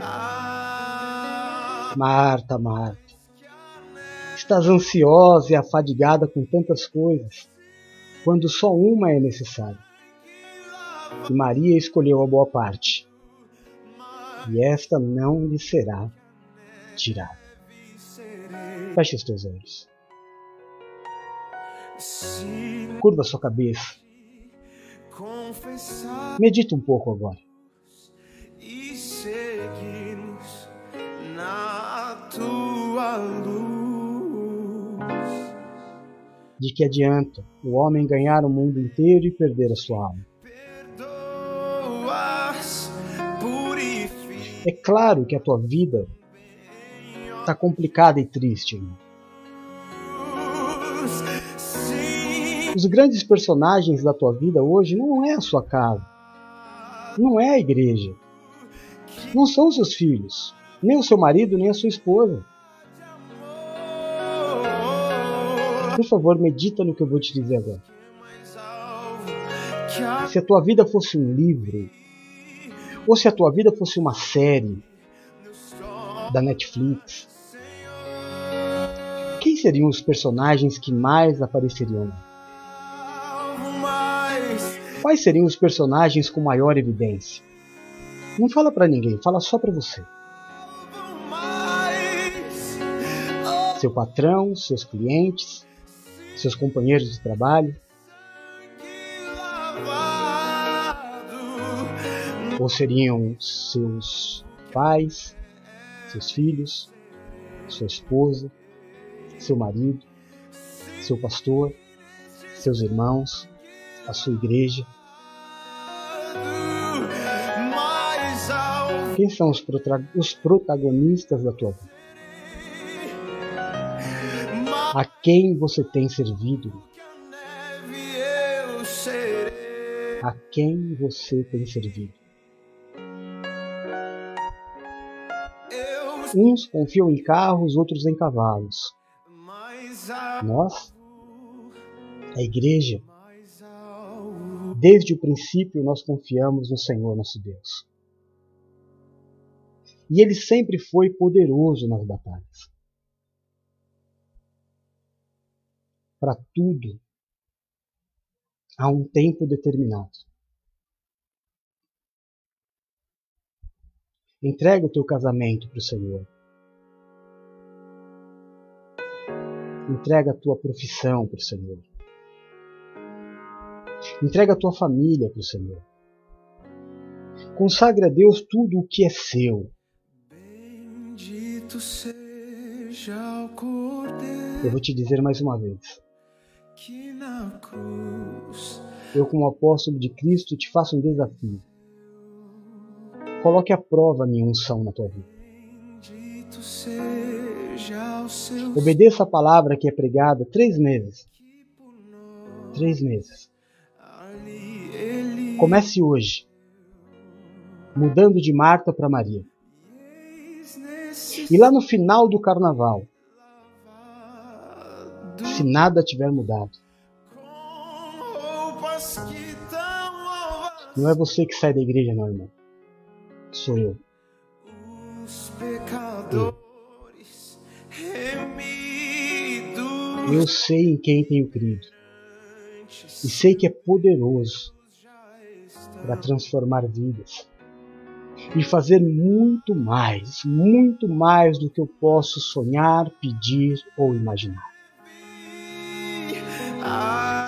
ah, Marta, Marta, estás ansiosa e afadigada com tantas coisas, quando só uma é necessária. E Maria escolheu a boa parte, e esta não lhe será tirada. Feche os teus olhos, curva sua cabeça, medita um pouco agora. e seguirmos na tua luz. De que adianta o homem ganhar o mundo inteiro e perder a sua alma? É claro que a tua vida está complicada e triste, irmão. Os grandes personagens da tua vida hoje não é a sua casa, não é a igreja, não são seus filhos, nem o seu marido, nem a sua esposa. Por favor, medita no que eu vou te dizer agora. Se a tua vida fosse um livro, ou se a tua vida fosse uma série da Netflix, quem seriam os personagens que mais apareceriam? Quais seriam os personagens com maior evidência? Não fala pra ninguém, fala só pra você. Seu patrão, seus clientes, seus companheiros de trabalho, ou seriam seus pais, seus filhos, sua esposa, seu marido, seu pastor, seus irmãos, a sua igreja. Quem são os, os protagonistas da tua vida? A quem você tem servido? a quem você tem servido. Uns confiam em carros, outros em cavalos. Nós, a igreja, desde o princípio nós confiamos no Senhor nosso Deus. E ele sempre foi poderoso nas batalhas. Para tudo há um tempo determinado. Entrega o teu casamento para o Senhor. Entrega a tua profissão para o Senhor. Entrega a tua família para o Senhor. Consagre a Deus tudo o que é seu. Bendito seja o Cordeiro Eu vou te dizer mais uma vez. que na cruz Eu, como apóstolo de Cristo, te faço um desafio. Coloque à prova a minha unção na tua vida. Obedeça a palavra que é pregada três meses. Três meses. Comece hoje, mudando de Marta para Maria. E lá no final do carnaval, se nada tiver mudado, não é você que sai da igreja, não, irmão. Sou eu. os pecadores remidos Eu sei em quem tenho crido. E sei que é poderoso para transformar vidas e fazer muito mais, muito mais do que eu posso sonhar, pedir ou imaginar.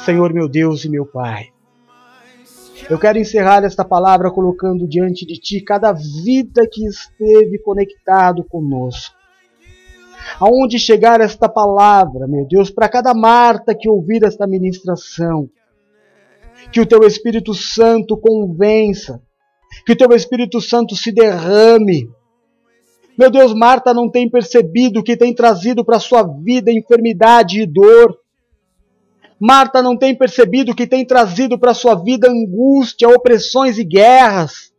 Senhor meu Deus e meu Pai, eu quero encerrar esta palavra colocando diante de Ti cada vida que esteve conectado conosco. Aonde chegar esta palavra, meu Deus, para cada Marta que ouvir esta ministração, que o Teu Espírito Santo convença, que o Teu Espírito Santo se derrame. Meu Deus, Marta não tem percebido que tem trazido para sua vida enfermidade e dor. Marta não tem percebido que tem trazido para sua vida angústia, opressões e guerras.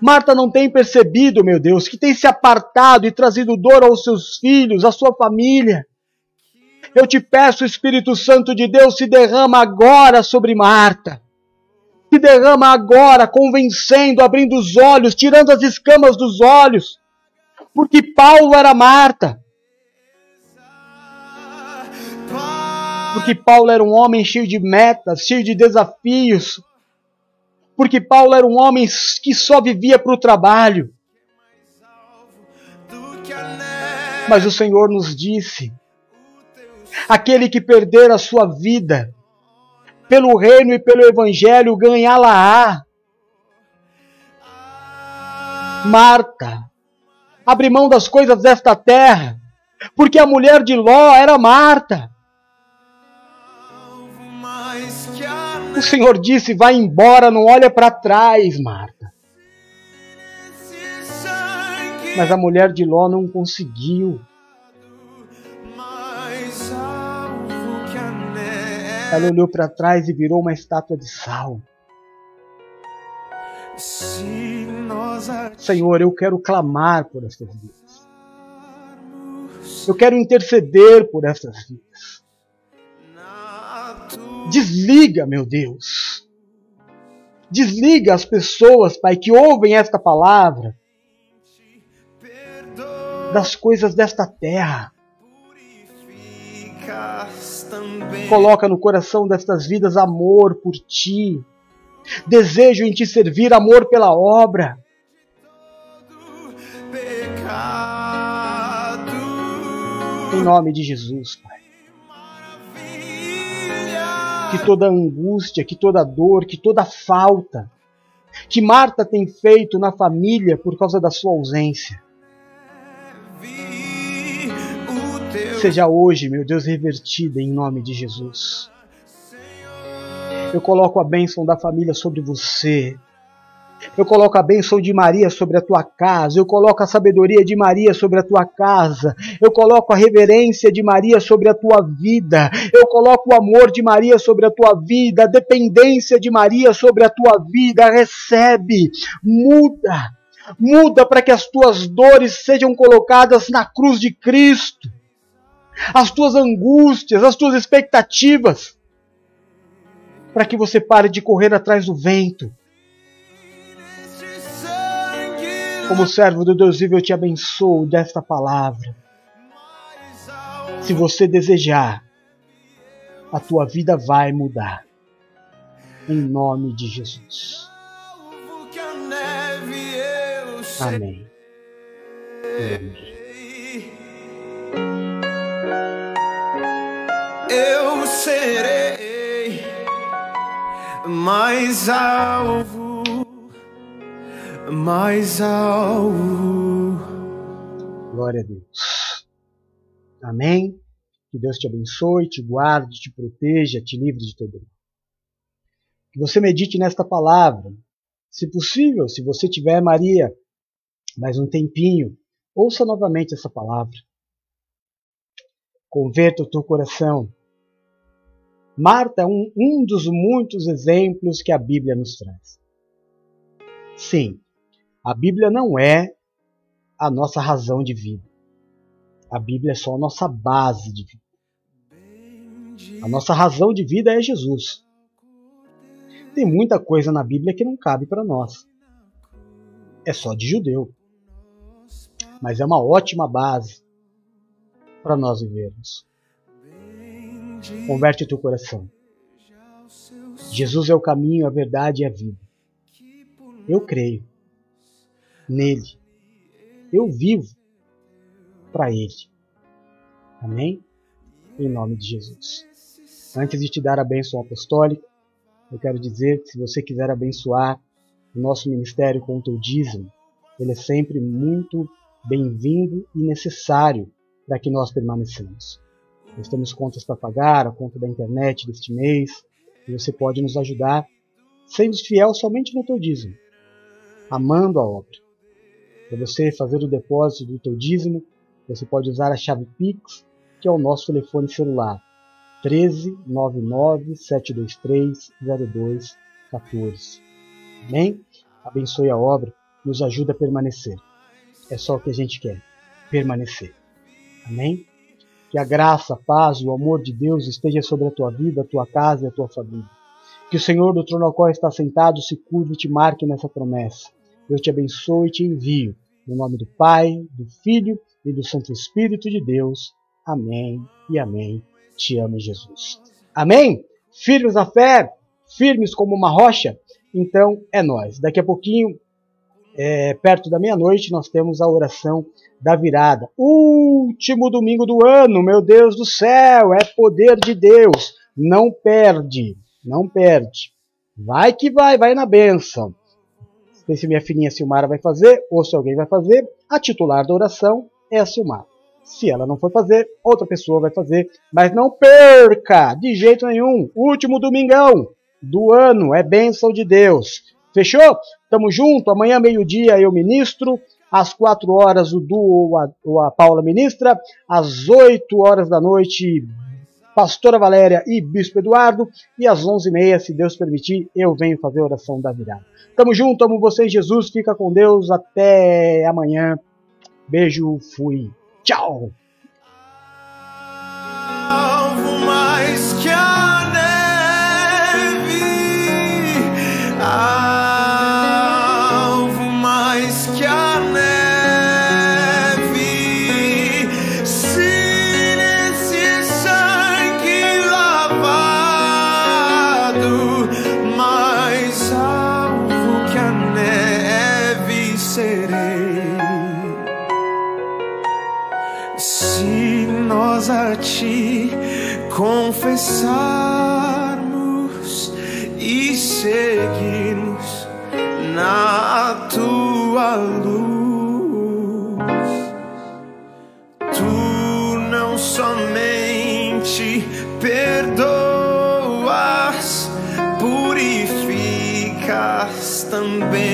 Marta não tem percebido, meu Deus, que tem se apartado e trazido dor aos seus filhos, à sua família. Eu te peço, Espírito Santo de Deus, se derrama agora sobre Marta. Se derrama agora, convencendo, abrindo os olhos, tirando as escamas dos olhos. Porque Paulo era Marta. Porque Paulo era um homem cheio de metas, cheio de desafios. Porque Paulo era um homem que só vivia para o trabalho. Mas o Senhor nos disse: aquele que perder a sua vida pelo reino e pelo evangelho, ganhá-la-á. Marta, abre mão das coisas desta terra, porque a mulher de Ló era Marta. O Senhor disse: vai embora, não olha para trás, Marta. Mas a mulher de Ló não conseguiu. Ela olhou para trás e virou uma estátua de sal. Senhor, eu quero clamar por estas vidas. Eu quero interceder por estas vidas. Desliga, meu Deus. Desliga as pessoas, Pai, que ouvem esta palavra das coisas desta terra. Coloca no coração destas vidas amor por ti. Desejo em te servir, amor pela obra. Em nome de Jesus, Pai. Que toda angústia, que toda dor, que toda falta que Marta tem feito na família por causa da sua ausência, seja hoje, meu Deus, revertida em nome de Jesus. Eu coloco a bênção da família sobre você. Eu coloco a bênção de Maria sobre a tua casa. Eu coloco a sabedoria de Maria sobre a tua casa. Eu coloco a reverência de Maria sobre a tua vida. Eu coloco o amor de Maria sobre a tua vida. A dependência de Maria sobre a tua vida. Recebe. Muda. Muda para que as tuas dores sejam colocadas na cruz de Cristo. As tuas angústias, as tuas expectativas. Para que você pare de correr atrás do vento. Como servo do Deus vivo, eu te abençoo desta palavra. Se você desejar, a tua vida vai mudar. Em nome de Jesus. Amém. Eu serei mais alvo, mais alvo. Glória a Deus. Amém. Que Deus te abençoe, te guarde, te proteja, te livre de todo mal. Que você medite nesta palavra. Se possível, se você tiver, Maria, mais um tempinho, ouça novamente essa palavra. Converta o teu coração. Marta é um, um dos muitos exemplos que a Bíblia nos traz. Sim, a Bíblia não é a nossa razão de vida. A Bíblia é só a nossa base de vida. A nossa razão de vida é Jesus. Tem muita coisa na Bíblia que não cabe para nós. É só de judeu. Mas é uma ótima base para nós vivermos. Converte teu coração. Jesus é o caminho, a verdade e a vida. Eu creio nele. Eu vivo para ele. Amém? Em nome de Jesus. Antes de te dar a bênção apostólica, eu quero dizer que se você quiser abençoar o nosso ministério com o teu dízimo, ele é sempre muito bem-vindo e necessário para que nós permanecemos. Nós temos contas para pagar, a conta da internet deste mês, e você pode nos ajudar sendo fiel somente no teu dízimo, amando a obra. Para você fazer o depósito do teu dízimo, você pode usar a chave Pix, que é o nosso telefone celular, 13 99 723 0214. Amém? Abençoe a obra, nos ajuda a permanecer. É só o que a gente quer, permanecer. Amém? Que a graça, a paz, o amor de Deus esteja sobre a tua vida, a tua casa e a tua família. Que o Senhor do trono ao qual está sentado se curve e te marque nessa promessa. Eu te abençoo e te envio. No nome do Pai, do Filho e do Santo Espírito de Deus. Amém e amém. Te amo, Jesus. Amém? Firmes na fé, firmes como uma rocha. Então é nós. Daqui a pouquinho, é, perto da meia-noite, nós temos a oração da virada. Último domingo do ano, meu Deus do céu, é poder de Deus. Não perde, não perde. Vai que vai, vai na benção. Sei se minha filhinha Silmara vai fazer ou se alguém vai fazer. A titular da oração é a Silmara. Se ela não for fazer, outra pessoa vai fazer. Mas não perca, de jeito nenhum. Último domingão do ano, é bênção de Deus. Fechou? Tamo junto. Amanhã, meio-dia, eu ministro. Às quatro horas, o Du ou a, ou a Paula ministra. Às oito horas da noite, Pastora Valéria e Bispo Eduardo. E às onze e meia, se Deus permitir, eu venho fazer a oração da virada. Tamo junto, amo vocês, Jesus. Fica com Deus. Até amanhã. Beijo, fui. Tchau! alvo mais que a neve, alvo confessarmos e seguirmos na tua luz, tu não somente perdoas, purificas também.